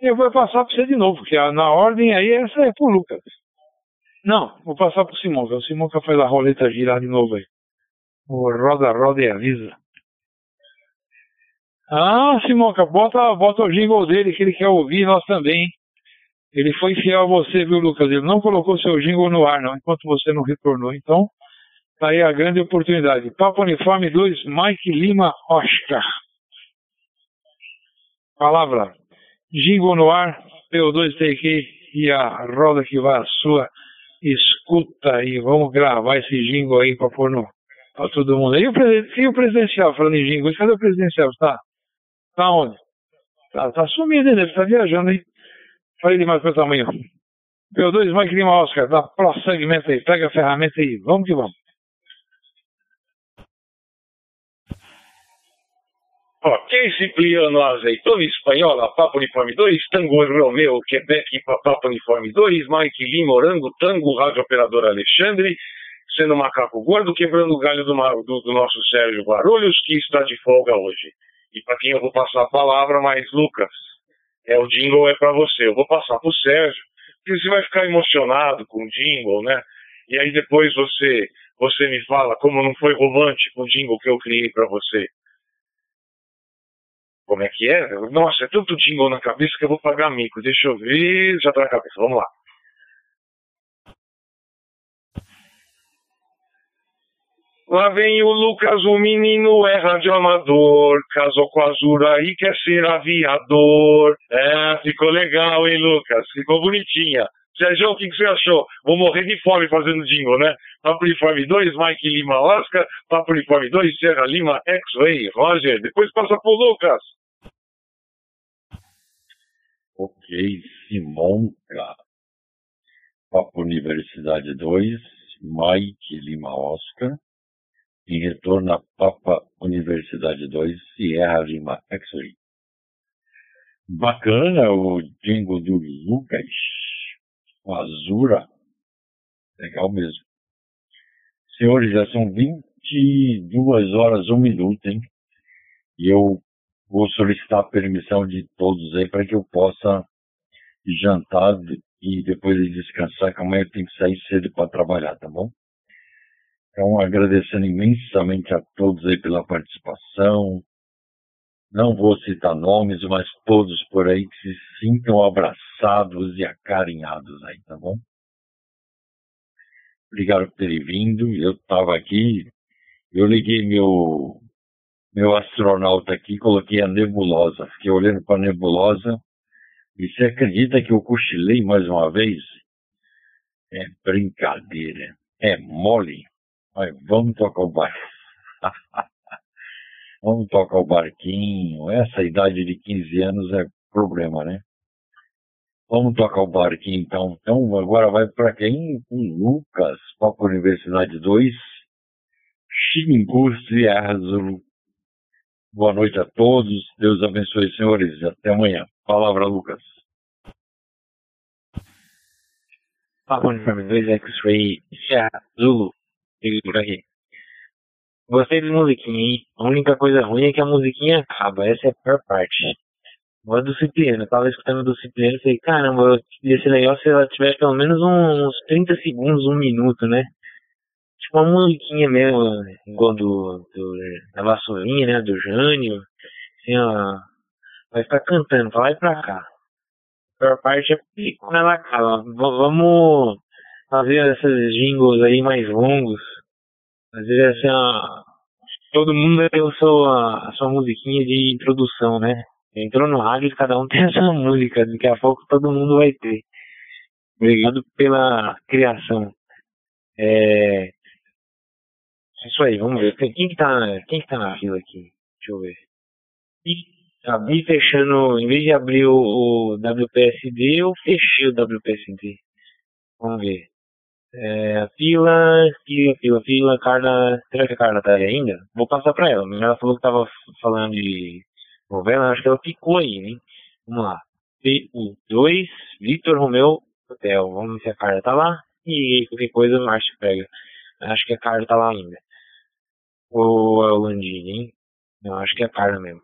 Eu vou passar para você de novo, porque na ordem aí essa é pro Lucas. Não, vou passar pro Simão, que o Simão que faz a roleta girar de novo aí. O roda, roda e avisa. Ah, Simonca, bota, bota o jingle dele que ele quer ouvir, nós também. Ele foi fiel a você, viu, Lucas? Ele não colocou seu jingle no ar, não, enquanto você não retornou. Então, tá aí a grande oportunidade. Papo Uniforme 2, Mike Lima Oscar. Palavra. Jingle no ar, PO2TQ e a roda que vai à sua escuta e vamos gravar esse jingle aí para pôr no, pra todo mundo. E o, e o presidencial, falando em jingle, cadê o presidencial? Tá? Tá onde? Tá, tá sumido ele tá viajando aí. Falei demais com o tamanho. P2, Mike Lima Oscar, dá prosseguimento aí, pega a ferramenta aí, vamos que vamos. Ok, Cipriano Azeitona Espanhola, Papo Uniforme 2, Tango Romeo, Quebec, Papo Uniforme 2, Mike Lima, Morango, Tango, Rádio Operador Alexandre, sendo macaco gordo, quebrando o galho do, do, do, nosso Sérgio Guarulhos, que está de folga hoje. E para quem eu vou passar a palavra, mas Lucas, é o jingle é para você. Eu vou passar para o Sérgio, porque você vai ficar emocionado com o jingle, né? E aí depois você, você me fala como não foi romântico o jingle que eu criei para você. Como é que é? Nossa, é tanto jingle na cabeça que eu vou pagar mico. Deixa eu ver. Já tá na cabeça. Vamos lá. Lá vem o Lucas, o menino é radioamador, casou com a Azura e quer ser aviador. É, ficou legal, hein, Lucas? Ficou bonitinha. Sérgio, o que, que você achou? Vou morrer de fome fazendo jingle, né? Papo Uniforme 2, Mike Lima Oscar, Papo Uniforme 2, Serra Lima X-Ray, Roger. Depois passa pro Lucas. Ok, Simonca. Papo Universidade 2, Mike Lima Oscar. Em retorno a Papa Universidade 2, Sierra Lima X-Ray. Bacana o jingle do Lucas Azura. Legal mesmo. Senhores, já são 22 horas, 1 minuto, hein? E eu vou solicitar a permissão de todos aí para que eu possa jantar e depois descansar, que amanhã eu tenho que sair cedo para trabalhar, tá bom? Então, agradecendo imensamente a todos aí pela participação. Não vou citar nomes, mas todos por aí que se sintam abraçados e acarinhados aí, tá bom? Obrigado por terem vindo. Eu estava aqui, eu liguei meu meu astronauta aqui, coloquei a nebulosa. Fiquei olhando para a nebulosa. E você acredita que eu cochilei mais uma vez? É brincadeira. É mole. Mas vamos tocar o barco. vamos tocar o barquinho. Essa idade de 15 anos é problema, né? Vamos tocar o barquinho então. Então agora vai para quem? O Lucas, Papo Universidade 2, Xingu Azul Boa noite a todos. Deus abençoe, senhores. Até amanhã. Palavra, Lucas. Papa Uniforme 2 X-Ray Zulu. Por aqui. Gostei da musiquinha, hein? A única coisa ruim é que a musiquinha acaba. Essa é a pior parte. Agora do Cipriano. Eu tava escutando do Cipriano e falei, caramba, ia ser legal se ela tivesse pelo menos uns 30 segundos, um minuto, né? Tipo uma musiquinha mesmo, igual do, do da Vassourinha, né? Do Jânio. Assim, ó, vai ficar cantando pra lá pra cá. A pior parte é quando ela acaba. Vamos fazer esses jingles aí mais longos. Às vezes assim, ó, todo mundo tem o seu, a, a sua musiquinha de introdução, né? Entrou no rádio, cada um tem a sua música. Daqui a pouco todo mundo vai ter. Obrigado pela criação. É, isso aí, vamos ver. Quem que tá, quem que tá na fila aqui? Deixa eu ver. E abri fechando, em vez de abrir o, o WPSD, eu fechei o WPSD. Vamos ver. É, fila, fila, fila, fila, Carla. Será que a Carla tá aí ainda? Vou passar pra ela. Ela falou que tava falando de novela, acho que ela ficou aí, hein? Vamos lá. PU2, Vitor Romeu Hotel. Vamos ver se a Carla tá lá. E qualquer coisa o Márcio pega. Acho que a Carla tá lá ainda. Ou é o Landini, hein? Não, acho que é a Carla mesmo.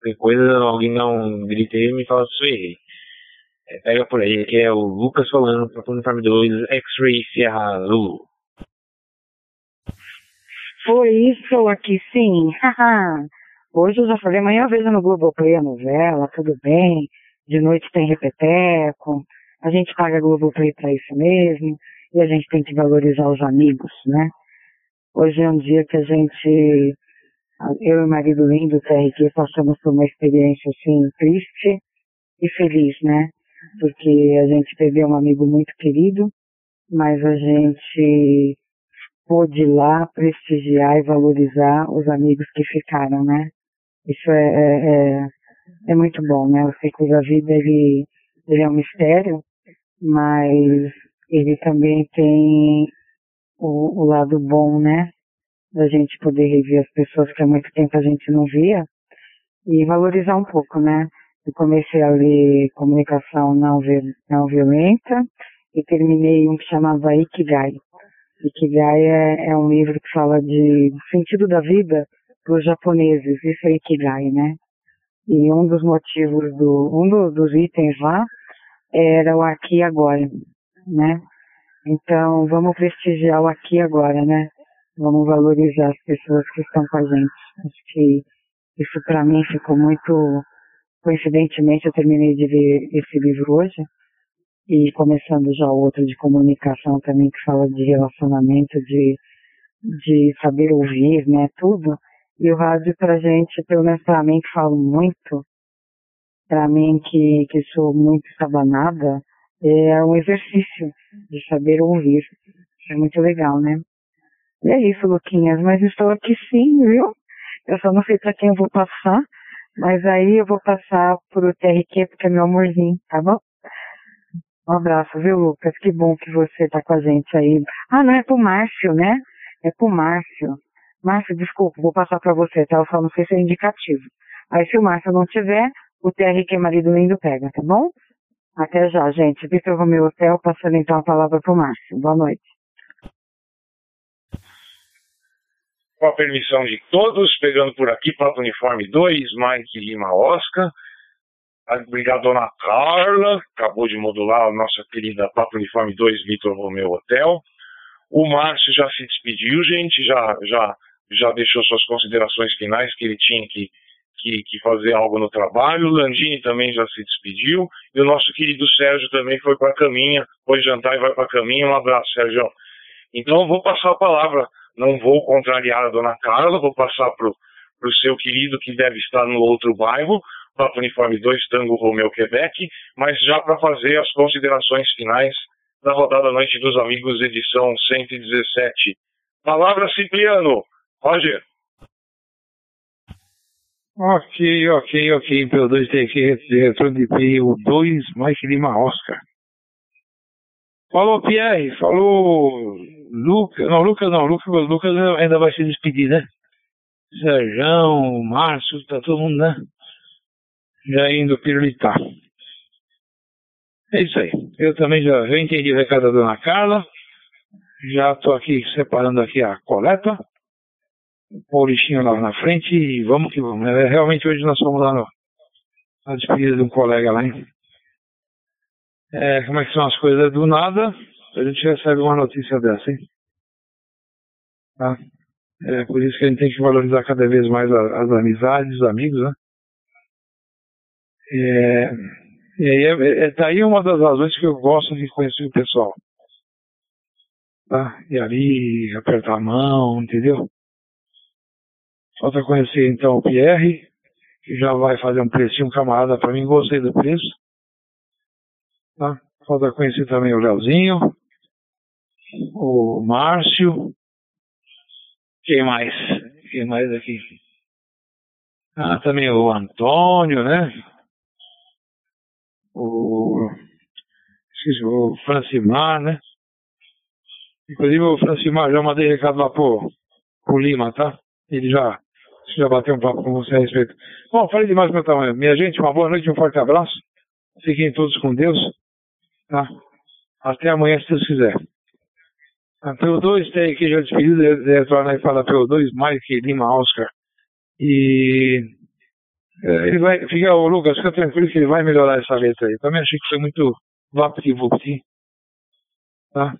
Qualquer coisa, alguém dá um grito aí e me fala se eu errei. É, pega por aí, que é o Lucas falando para o Uniforme 2, X-Ray Sierra Lulu. Foi isso aqui sim. Hoje eu já falei, amanhã eu vejo no Globoplay a novela, tudo bem. De noite tem repeteco. A gente paga Globoplay para isso mesmo. E a gente tem que valorizar os amigos, né? Hoje é um dia que a gente, eu e o marido lindo, TRQ, passamos por uma experiência assim triste e feliz, né? Porque a gente perdeu um amigo muito querido, mas a gente pôde lá prestigiar e valorizar os amigos que ficaram, né? Isso é, é, é, é muito bom, né? O ciclo da vida, ele, ele é um mistério, mas ele também tem o, o lado bom, né? Da gente poder rever as pessoas que há muito tempo a gente não via e valorizar um pouco, né? Comecei a ler comunicação não, não violenta e terminei um que chamava Ikigai. Ikigai é, é um livro que fala de sentido da vida para os japoneses, isso é Ikigai, né? E um dos motivos do, um do, dos itens lá era o aqui e agora, né? Então, vamos prestigiar o aqui e agora, né? Vamos valorizar as pessoas que estão com a gente. Acho que isso para mim ficou muito. Coincidentemente, eu terminei de ler esse livro hoje e começando já outro de comunicação também que fala de relacionamento, de, de saber ouvir, né? Tudo. E o rádio pra gente, pelo menos pra mim que falo muito, pra mim que, que sou muito sabanada, é um exercício de saber ouvir. É muito legal, né? E é isso, Luquinhas, mas estou aqui sim, viu? Eu só não sei para quem eu vou passar, mas aí eu vou passar pro TRQ, porque é meu amorzinho, tá bom? Um abraço, viu, Lucas? Que bom que você tá com a gente aí. Ah, não é pro Márcio, né? É pro Márcio. Márcio, desculpa, vou passar para você, tá? Eu só não sei se é indicativo. Aí se o Márcio não tiver, o TRQ Marido Lindo pega, tá bom? Até já, gente. Vitor Romeu Hotel, passando então a palavra para o Márcio. Boa noite. Com a permissão de todos, pegando por aqui, Papo Uniforme 2, Mike Lima Oscar. Obrigado, dona Carla, acabou de modular a nossa querida Papo Uniforme 2, Vitor Romeu Hotel. O Márcio já se despediu, gente, já, já, já deixou suas considerações finais que ele tinha que que, que fazer algo no trabalho. O Landini também já se despediu. E o nosso querido Sérgio também foi para a caminha, foi jantar e vai para a caminha. Um abraço, Sérgio. Então eu vou passar a palavra. Não vou contrariar a dona Carla, vou passar para o seu querido que deve estar no outro bairro, Papo Uniforme 2, Tango Romeu, Quebec, mas já para fazer as considerações finais da rodada Noite dos Amigos, edição 117. Palavra Cipriano. Roger. Ok, ok, ok. Pelo 2TQ, retorno de PU 2, Mike Lima Oscar. Falou Pierre, falou Lucas. Não, Lucas não, Lucas, Lucas ainda vai se despedir, né? Sérgio, Márcio, tá todo mundo, né? Já indo pirulitar. É isso aí. Eu também já, já entendi o recado da dona Carla. Já estou aqui separando aqui a coleta. O lixinho lá na frente e vamos que vamos. É, realmente hoje nós fomos lá no, na despedida de um colega lá, hein? É, como é que são as coisas do nada? A gente recebe uma notícia dessa, hein? Tá? É por isso que a gente tem que valorizar cada vez mais a, as amizades, os amigos, né? É, e aí, é, é, daí uma das razões que eu gosto de conhecer o pessoal. Tá? E ali, apertar a mão, entendeu? Falta conhecer então o Pierre, que já vai fazer um precinho camarada para mim, gostei do preço. Tá? Falta conhecer também o Leozinho, o Márcio. Quem mais? Quem mais aqui? Ah, também o Antônio, né? O, esqueci, o Francimar, né? Inclusive o Francimar já mandei recado lá pro, pro Lima, tá? Ele já, já bateu um papo com você a respeito. Bom, falei demais do meu tamanho. Minha gente, uma boa noite, um forte abraço. Fiquem todos com Deus. Tá? Até amanhã, se Deus quiser. A PO2 tem aqui já despedido, retorna e fala PO2, Mike Lima Oscar. E é, ele vai, fica, o Lucas, fica tranquilo que ele vai melhorar essa letra aí. Também achei que foi muito vapt-vupt. Tá?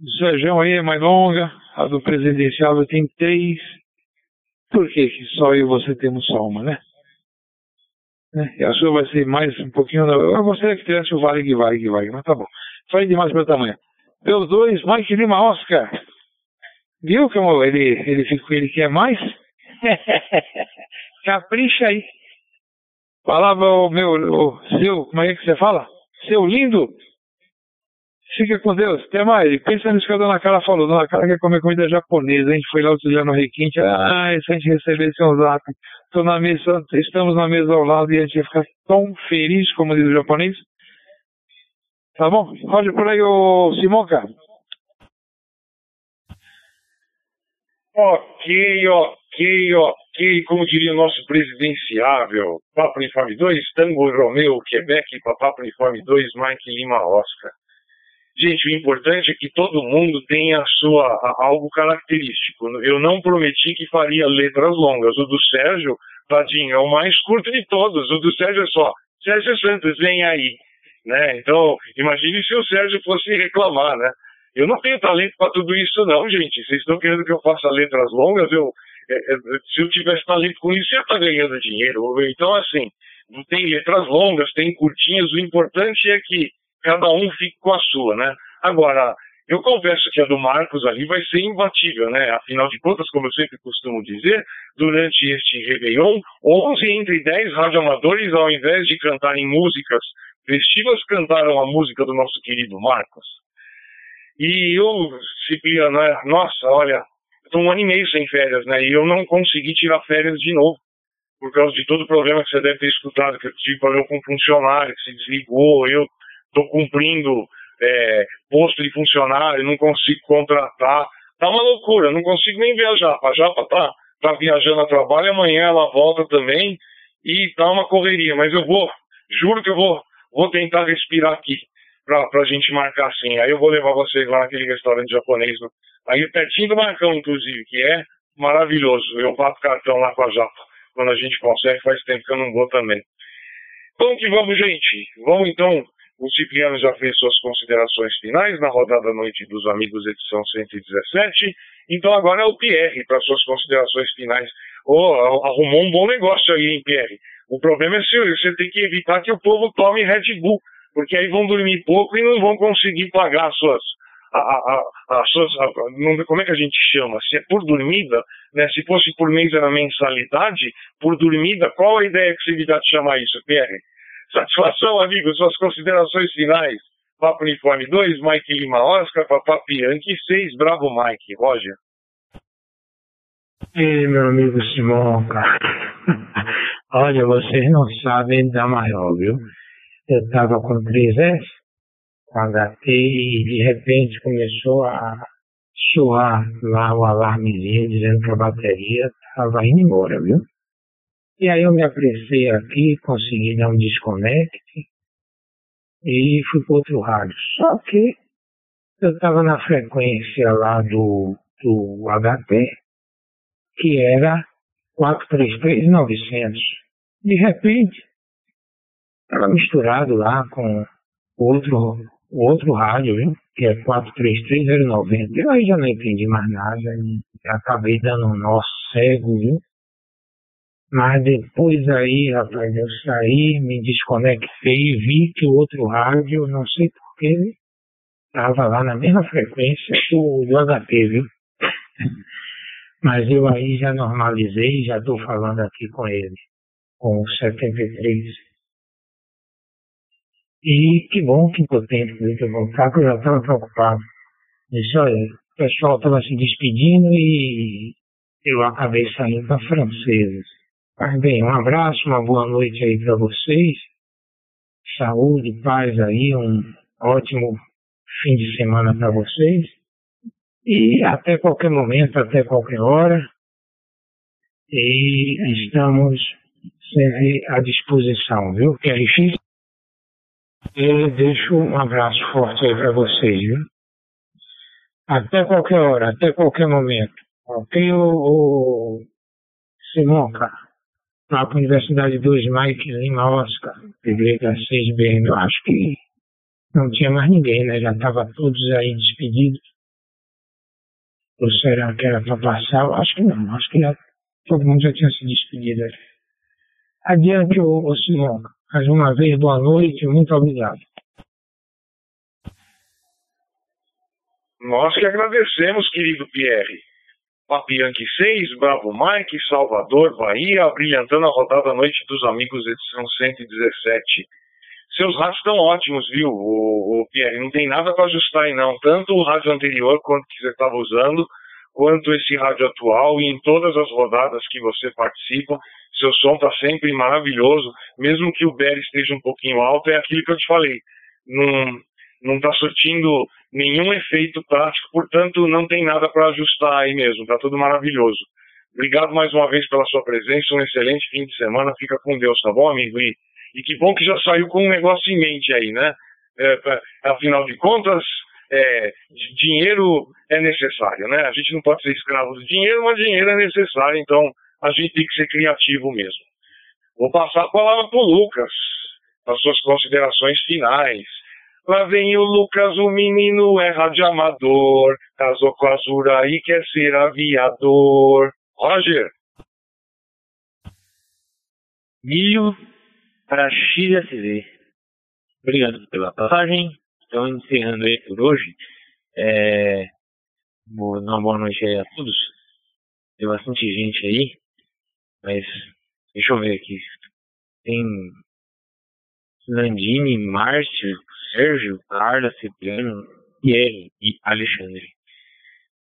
O Sérgio aí é mais longa, a do presidencial tem três. Por que, que só eu e você temos só uma, né? Né? A sua vai ser mais um pouquinho. Eu gostaria que tivesse o Vale que vai, que vai, mas tá bom. Falei demais pelo tamanho. Pelos dois, Mike Lima Oscar. Viu como ele, ele, fica, ele quer mais? Capricha aí. Falava o meu, o seu, como é que você fala? Seu lindo. Fica com Deus. Até mais. Pensa nisso que a dona Carla falou. Dona Carla quer comer comida japonesa. A gente foi lá outro dia no Requinte. Ah, se a gente recebesse um zap. Tô na mesa, estamos na mesa ao lado e a gente ia ficar tão feliz, como diz o japonês. Tá bom? Roger por aí, o Simonca. Ok, ok, ok. Como diria o nosso presidenciável, Papo Uniforme 2, Tango Romeu, Quebec, Papo Uniforme 2, Mike Lima Oscar. Gente, o importante é que todo mundo tenha a sua, a, algo característico. Eu não prometi que faria letras longas. O do Sérgio, tadinho, é o mais curto de todos. O do Sérgio é só, Sérgio Santos, vem aí. Né? Então, imagine se o Sérgio fosse reclamar, né? Eu não tenho talento para tudo isso, não, gente. Vocês estão querendo que eu faça letras longas? Eu, é, é, se eu tivesse talento com isso, eu ia estar ganhando dinheiro. Então, assim, não tem letras longas, tem curtinhas. O importante é que cada um fique com a sua, né? Agora, eu confesso que a do Marcos ali vai ser imbatível, né? Afinal de contas, como eu sempre costumo dizer, durante este Réveillon, 11 entre 10 radioamadores, ao invés de cantarem músicas festivas, cantaram a música do nosso querido Marcos. E eu, Cipriano, né? nossa, olha, estou um ano e meio sem férias, né? E eu não consegui tirar férias de novo. Por causa de todo o problema que você deve ter escutado, que eu tive problema com um funcionário que se desligou, eu estou cumprindo é, posto de funcionário, não consigo contratar. Tá uma loucura, não consigo nem viajar. A Japa tá, tá viajando a trabalho, amanhã ela volta também e tá uma correria. Mas eu vou, juro que eu vou, vou tentar respirar aqui pra, pra gente marcar assim. Aí eu vou levar vocês lá naquele restaurante japonês, aí pertinho do Marcão, inclusive, que é maravilhoso. Eu bato cartão lá com a Japa. Quando a gente consegue, faz tempo que eu não vou também. Vamos que vamos, gente. Vamos então o Cipriano já fez suas considerações finais na rodada Noite dos Amigos, edição 117. Então agora é o Pierre para suas considerações finais. Oh, arrumou um bom negócio aí, hein, Pierre? O problema é se você tem que evitar que o povo tome Red Bull, porque aí vão dormir pouco e não vão conseguir pagar as suas. A, a, a, as suas não, como é que a gente chama? Se é por dormida, né? se fosse por mês era mensalidade, por dormida, qual a ideia que você me dá de chamar isso, Pierre? Satisfação, amigo, suas considerações finais. Papo Uniforme 2, Mike Lima Oscar, Papapi Yankee 6, Bravo Mike. Roger. Ei, meu amigo Simão, cara. Olha, vocês não sabem da maior, viu? Eu tava com 3S, com HT, e de repente começou a, soar lá o alarmezinho dizendo que a bateria estava indo embora, viu? E aí eu me apressei aqui, consegui dar um desconecte e fui para outro rádio. Só que eu estava na frequência lá do, do HP, que era 433-900. De repente, estava misturado lá com outro, outro rádio, viu? que é 433-090. Eu aí já não entendi mais nada acabei dando um nó cego, viu? Mas depois aí, rapaz, eu saí, me desconectei vi que o outro rádio, não sei porquê, estava lá na mesma frequência do, do HP, viu? Mas eu aí já normalizei, já estou falando aqui com ele, com o 73. E que bom que deu tempo de voltar, que eu já estava preocupado. Disse, olha, o pessoal estava se despedindo e eu acabei saindo para francesa. Mas bem, um abraço, uma boa noite aí para vocês. Saúde, paz aí, um ótimo fim de semana para vocês. E até qualquer momento, até qualquer hora. E estamos sempre à disposição, viu? Que é. E deixo um abraço forte aí para vocês, viu? Até qualquer hora, até qualquer momento. Ok, o, o Simonca? lá para a Universidade 2, Mike Lima Oscar, Igreja 6B, eu acho que não tinha mais ninguém, né? Já estava todos aí despedidos. Ou será que era para passar? Eu acho que não, acho que já, todo mundo já tinha se despedido. Adiante, ô, ô Simão. Mais uma vez, boa noite, muito obrigado. Nós que agradecemos, querido Pierre. Papianque 6, Bravo Mike, Salvador, Bahia, brilhantando a rodada à noite dos amigos, edição 117. Seus rádios estão ótimos, viu, o, o Pierre? Não tem nada para ajustar aí, não. Tanto o rádio anterior, quanto que você estava usando, quanto esse rádio atual, e em todas as rodadas que você participa, seu som está sempre maravilhoso, mesmo que o BER esteja um pouquinho alto, é aquilo que eu te falei. Não está surtindo nenhum efeito prático, portanto não tem nada para ajustar aí mesmo, está tudo maravilhoso. Obrigado mais uma vez pela sua presença, um excelente fim de semana, fica com Deus, tá bom, amigo? E, e que bom que já saiu com um negócio em mente aí, né? É, afinal de contas, é, dinheiro é necessário, né? A gente não pode ser escravo do dinheiro, mas dinheiro é necessário, então a gente tem que ser criativo mesmo. Vou passar a palavra para o Lucas, as suas considerações finais. Lá vem o Lucas, o menino é radioamador, casou com a Zura e quer ser aviador. Roger. Milho para Chile SV. Obrigado pela passagem. Então, encerrando aí por hoje. É... Uma boa noite aí a todos. Tem bastante gente aí. Mas deixa eu ver aqui. Tem Landini, Márcio, Sérgio, Carla, Cipriano, Pierre e Alexandre.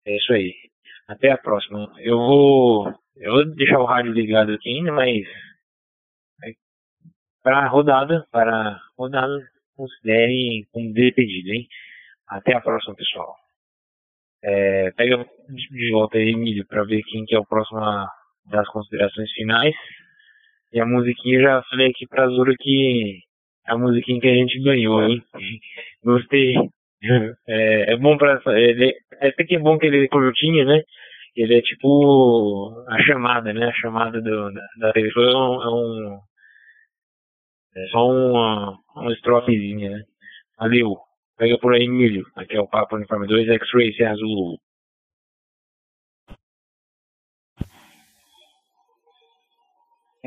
É isso aí. Até a próxima. Eu vou, eu vou deixar o rádio ligado aqui ainda, mas para rodada, para rodada, considerem como despedida, hein? Até a próxima, pessoal. É, pega de volta aí, Emílio, para ver quem que é o próximo das considerações finais. E a musiquinha já falei aqui pra Zura que a musiquinha que a gente ganhou, hein? Gostei. É, é bom pra. Ele, é até que é bom que ele é curtinho, né? Ele é tipo a chamada, né? A chamada do, da, da é um, é um. É só uma, uma estrofezinha, né? Valeu. Pega por aí, milho. Aqui é o Papo Uniforme 2 X-Ray Azul.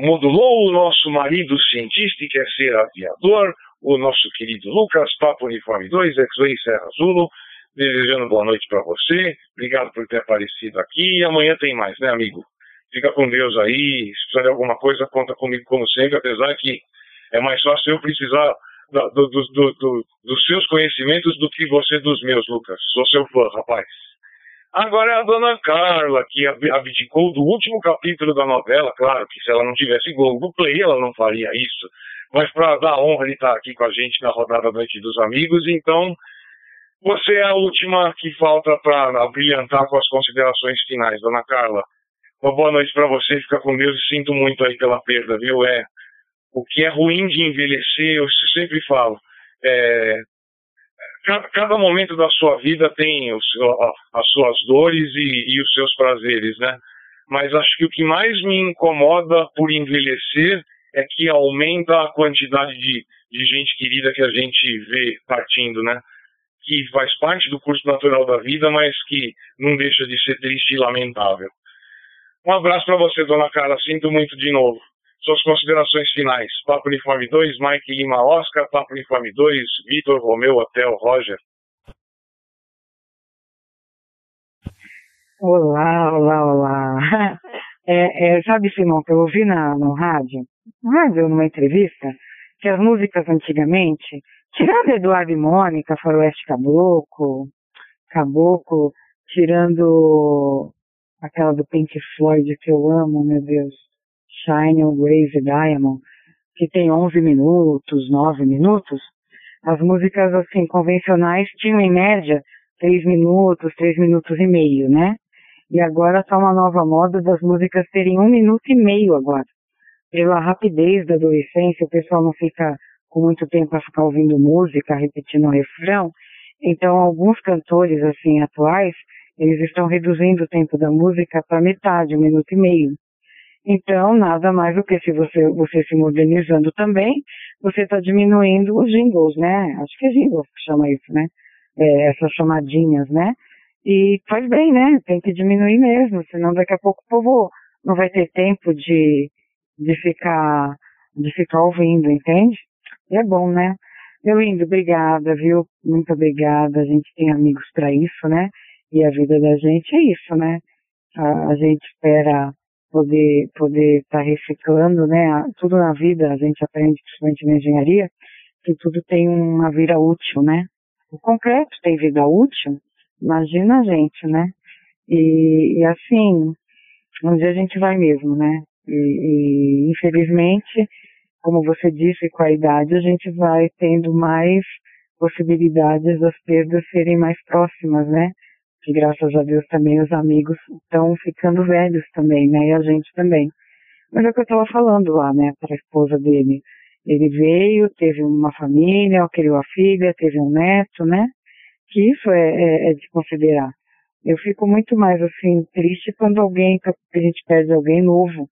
Modulou o nosso marido cientista e quer ser aviador, o nosso querido Lucas, Papo Uniforme 2, X-Way Serra Azul, desejando boa noite para você, obrigado por ter aparecido aqui e amanhã tem mais, né amigo? Fica com Deus aí, se precisar de alguma coisa, conta comigo como sempre, apesar que é mais fácil eu precisar do, do, do, dos seus conhecimentos do que você dos meus, Lucas. Sou seu fã, rapaz. Agora é a dona Carla, que abdicou do último capítulo da novela, claro que se ela não tivesse Globoplay, ela não faria isso, mas para dar honra de estar aqui com a gente na rodada Noite dos Amigos, então Você é a última que falta para brilhantar com as considerações finais, dona Carla. Uma boa noite para você, fica com Deus e sinto muito aí pela perda, viu? É, o que é ruim de envelhecer, eu sempre falo, é, cada, momento da sua vida tem as suas dores e, e os seus prazeres, né? Mas acho que o que mais me incomoda por envelhecer é que aumenta a quantidade de, de gente querida que a gente vê partindo, né? Que faz parte do curso natural da vida, mas que não deixa de ser triste e lamentável. Um abraço para você, dona Cara. Sinto muito de novo. Suas considerações finais. Papo Uniforme 2, Mike Lima Oscar. Papo Uniforme 2, Vitor Romeu Hotel Roger. Olá, olá, olá. É, é, sabe, Simão, que eu ouvi na, no rádio, no rádio, numa entrevista, que as músicas antigamente, tirando Eduardo e Mônica, Faroeste Caboclo, Caboclo, tirando aquela do Pink Floyd que eu amo, meu Deus, Shine Grace Diamond, que tem 11 minutos, 9 minutos, as músicas assim convencionais tinham em média 3 minutos, 3 minutos e meio, né? E agora está uma nova moda das músicas terem um minuto e meio agora. Pela rapidez da adolescência, o pessoal não fica com muito tempo para ficar ouvindo música, repetindo o refrão. Então, alguns cantores assim atuais, eles estão reduzindo o tempo da música para metade, um minuto e meio. Então, nada mais do que se você, você se modernizando também, você está diminuindo os jingles, né? Acho que é jingles que chama isso, né? É, essas chamadinhas, né? E faz bem, né? Tem que diminuir mesmo, senão daqui a pouco o povo não vai ter tempo de, de ficar de ficar ouvindo, entende? E é bom, né? Meu lindo, obrigada, viu? Muito obrigada. A gente tem amigos para isso, né? E a vida da gente é isso, né? A, a gente espera poder poder estar tá reciclando, né? Tudo na vida a gente aprende, principalmente na engenharia, que tudo tem uma vida útil, né? O concreto tem vida útil, Imagina a gente, né? E, e assim, um dia a gente vai mesmo, né? E, e, infelizmente, como você disse, com a idade a gente vai tendo mais possibilidades das perdas serem mais próximas, né? Que graças a Deus também os amigos estão ficando velhos também, né? E a gente também. Mas é o que eu estava falando lá, né? Para a esposa dele. Ele veio, teve uma família, criou a filha, teve um neto, né? que isso é, é, é, de considerar. Eu fico muito mais assim triste quando alguém a gente perde alguém novo,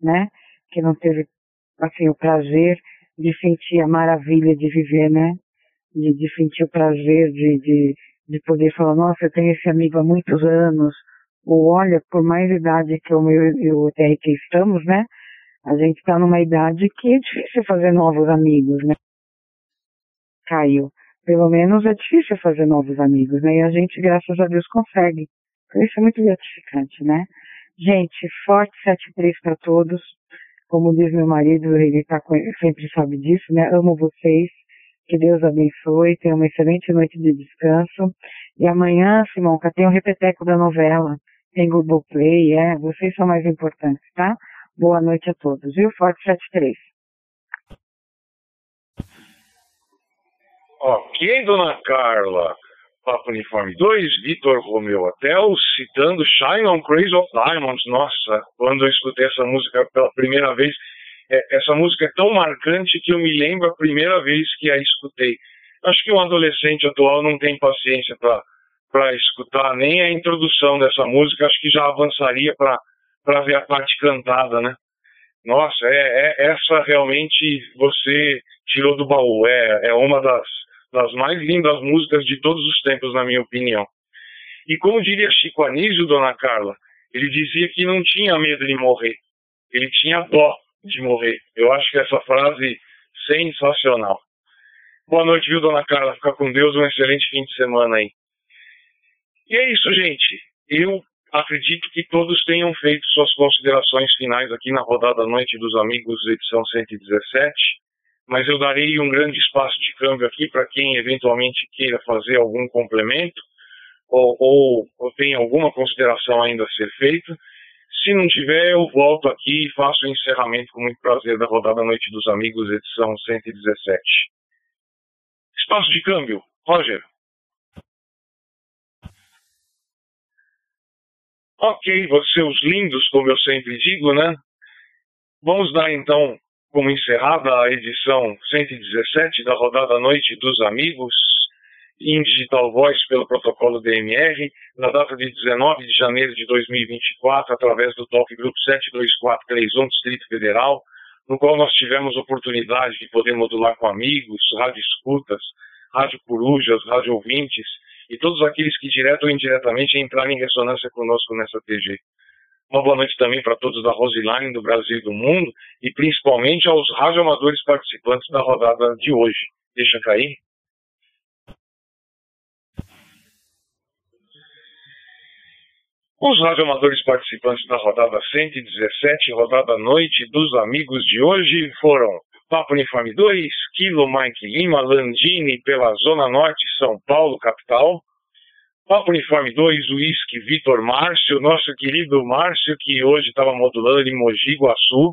né? Que não teve assim o prazer de sentir a maravilha de viver, né? De, de sentir o prazer de, de, de poder falar, nossa, eu tenho esse amigo há muitos anos, ou olha, por mais idade que eu e o TRQ estamos, né? A gente está numa idade que é difícil fazer novos amigos, né? Caiu pelo menos é difícil fazer novos amigos, né? E a gente, graças a Deus, consegue. Então, isso é muito gratificante, né? Gente, forte 73 para todos. Como diz meu marido, ele tá sempre sabe disso, né? Amo vocês. Que Deus abençoe. Tenha uma excelente noite de descanso. E amanhã, Simonca, tem o um repeteco da novela. Tem Google Play, é. Vocês são mais importantes, tá? Boa noite a todos, viu? Forte 73. Ok, dona Carla. Papo Uniforme 2, Vitor Romeo Hotel, citando Shine on Crazy of Diamonds. Nossa, quando eu escutei essa música pela primeira vez, é, essa música é tão marcante que eu me lembro a primeira vez que a escutei. Acho que um adolescente atual não tem paciência para escutar nem a introdução dessa música, acho que já avançaria para ver a parte cantada, né? Nossa, é, é, essa realmente você tirou do baú. É, é uma das das mais lindas músicas de todos os tempos, na minha opinião. E como diria Chico Anísio, dona Carla, ele dizia que não tinha medo de morrer, ele tinha dó de morrer. Eu acho que essa frase sensacional. Boa noite, viu, dona Carla? Fica com Deus, um excelente fim de semana aí. E é isso, gente. Eu acredito que todos tenham feito suas considerações finais aqui na rodada Noite dos Amigos, edição 117 mas eu darei um grande espaço de câmbio aqui para quem eventualmente queira fazer algum complemento ou, ou, ou tem alguma consideração ainda a ser feita. Se não tiver, eu volto aqui e faço o encerramento com muito prazer da rodada Noite dos Amigos, edição 117. Espaço de câmbio, Roger. Ok, vocês lindos, como eu sempre digo, né? Vamos dar então como encerrada a edição 117 da rodada Noite dos Amigos em Digital Voice pelo protocolo DMR, na data de 19 de janeiro de 2024, através do Talk Group 72431 Distrito Federal, no qual nós tivemos oportunidade de poder modular com amigos, rádio escutas, rádio corujas, rádio ouvintes e todos aqueles que direto ou indiretamente entraram em ressonância conosco nessa TG. Uma boa noite também para todos da Roseline, do Brasil e do mundo, e principalmente aos radioamadores participantes da rodada de hoje. Deixa cair. Os radioamadores participantes da rodada 117, rodada noite dos amigos de hoje, foram Papo Uniforme 2, Kilo Mike Lima, Landini, pela Zona Norte, São Paulo, capital. Papo Uniforme 2, Whisky, Vitor Márcio, nosso querido Márcio, que hoje estava modulando em Mogi Guaçu.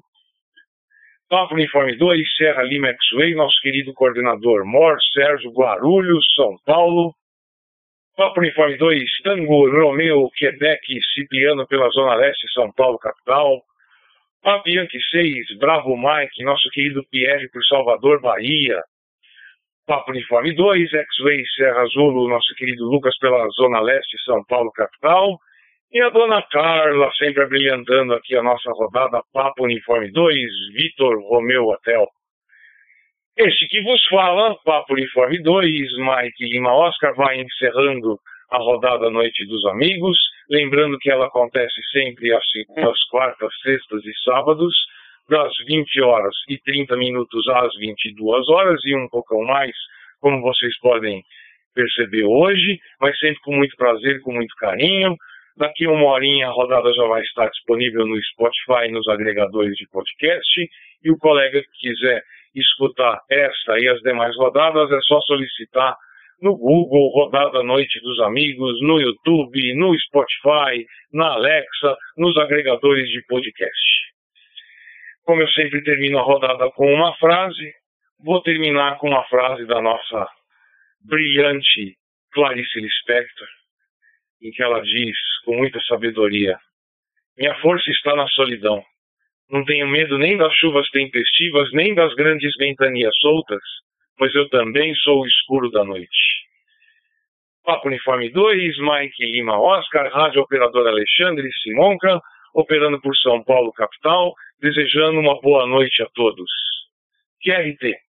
Papo Uniforme 2, Serra Lima X-Way, nosso querido coordenador Mor, Sérgio Guarulhos, São Paulo. Papo Uniforme 2, Tango, Romeu, Quebec, Cipriano pela Zona Leste, São Paulo, capital. Papo Yankee 6, Bravo Mike, nosso querido Pierre por Salvador, Bahia. Papo Uniforme 2, X-Way Serra Azul, nosso querido Lucas pela Zona Leste, São Paulo, capital. E a dona Carla, sempre abrilhantando aqui a nossa rodada, Papo Uniforme 2, Vitor Romeu Hotel. Este que vos fala, Papo Uniforme 2, Mike Lima Oscar, vai encerrando a rodada Noite dos Amigos. Lembrando que ela acontece sempre às, às quartas, sextas e sábados, das 20 horas e 30 minutos às 22 horas e um pouco mais, como vocês podem perceber hoje, mas sempre com muito prazer, com muito carinho. Daqui uma horinha a rodada já vai estar disponível no Spotify nos agregadores de podcast. E o colega que quiser escutar esta e as demais rodadas, é só solicitar no Google, Rodada Noite dos Amigos, no YouTube, no Spotify, na Alexa, nos agregadores de podcast. Como eu sempre termino a rodada com uma frase, vou terminar com uma frase da nossa brilhante Clarice Lispector, em que ela diz, com muita sabedoria, minha força está na solidão. Não tenho medo nem das chuvas tempestivas, nem das grandes ventanias soltas, pois eu também sou o escuro da noite. Papo Uniforme 2, Mike Lima Oscar, Rádio Operador Alexandre Simonca, operando por São Paulo, capital, desejando uma boa noite a todos. QRT.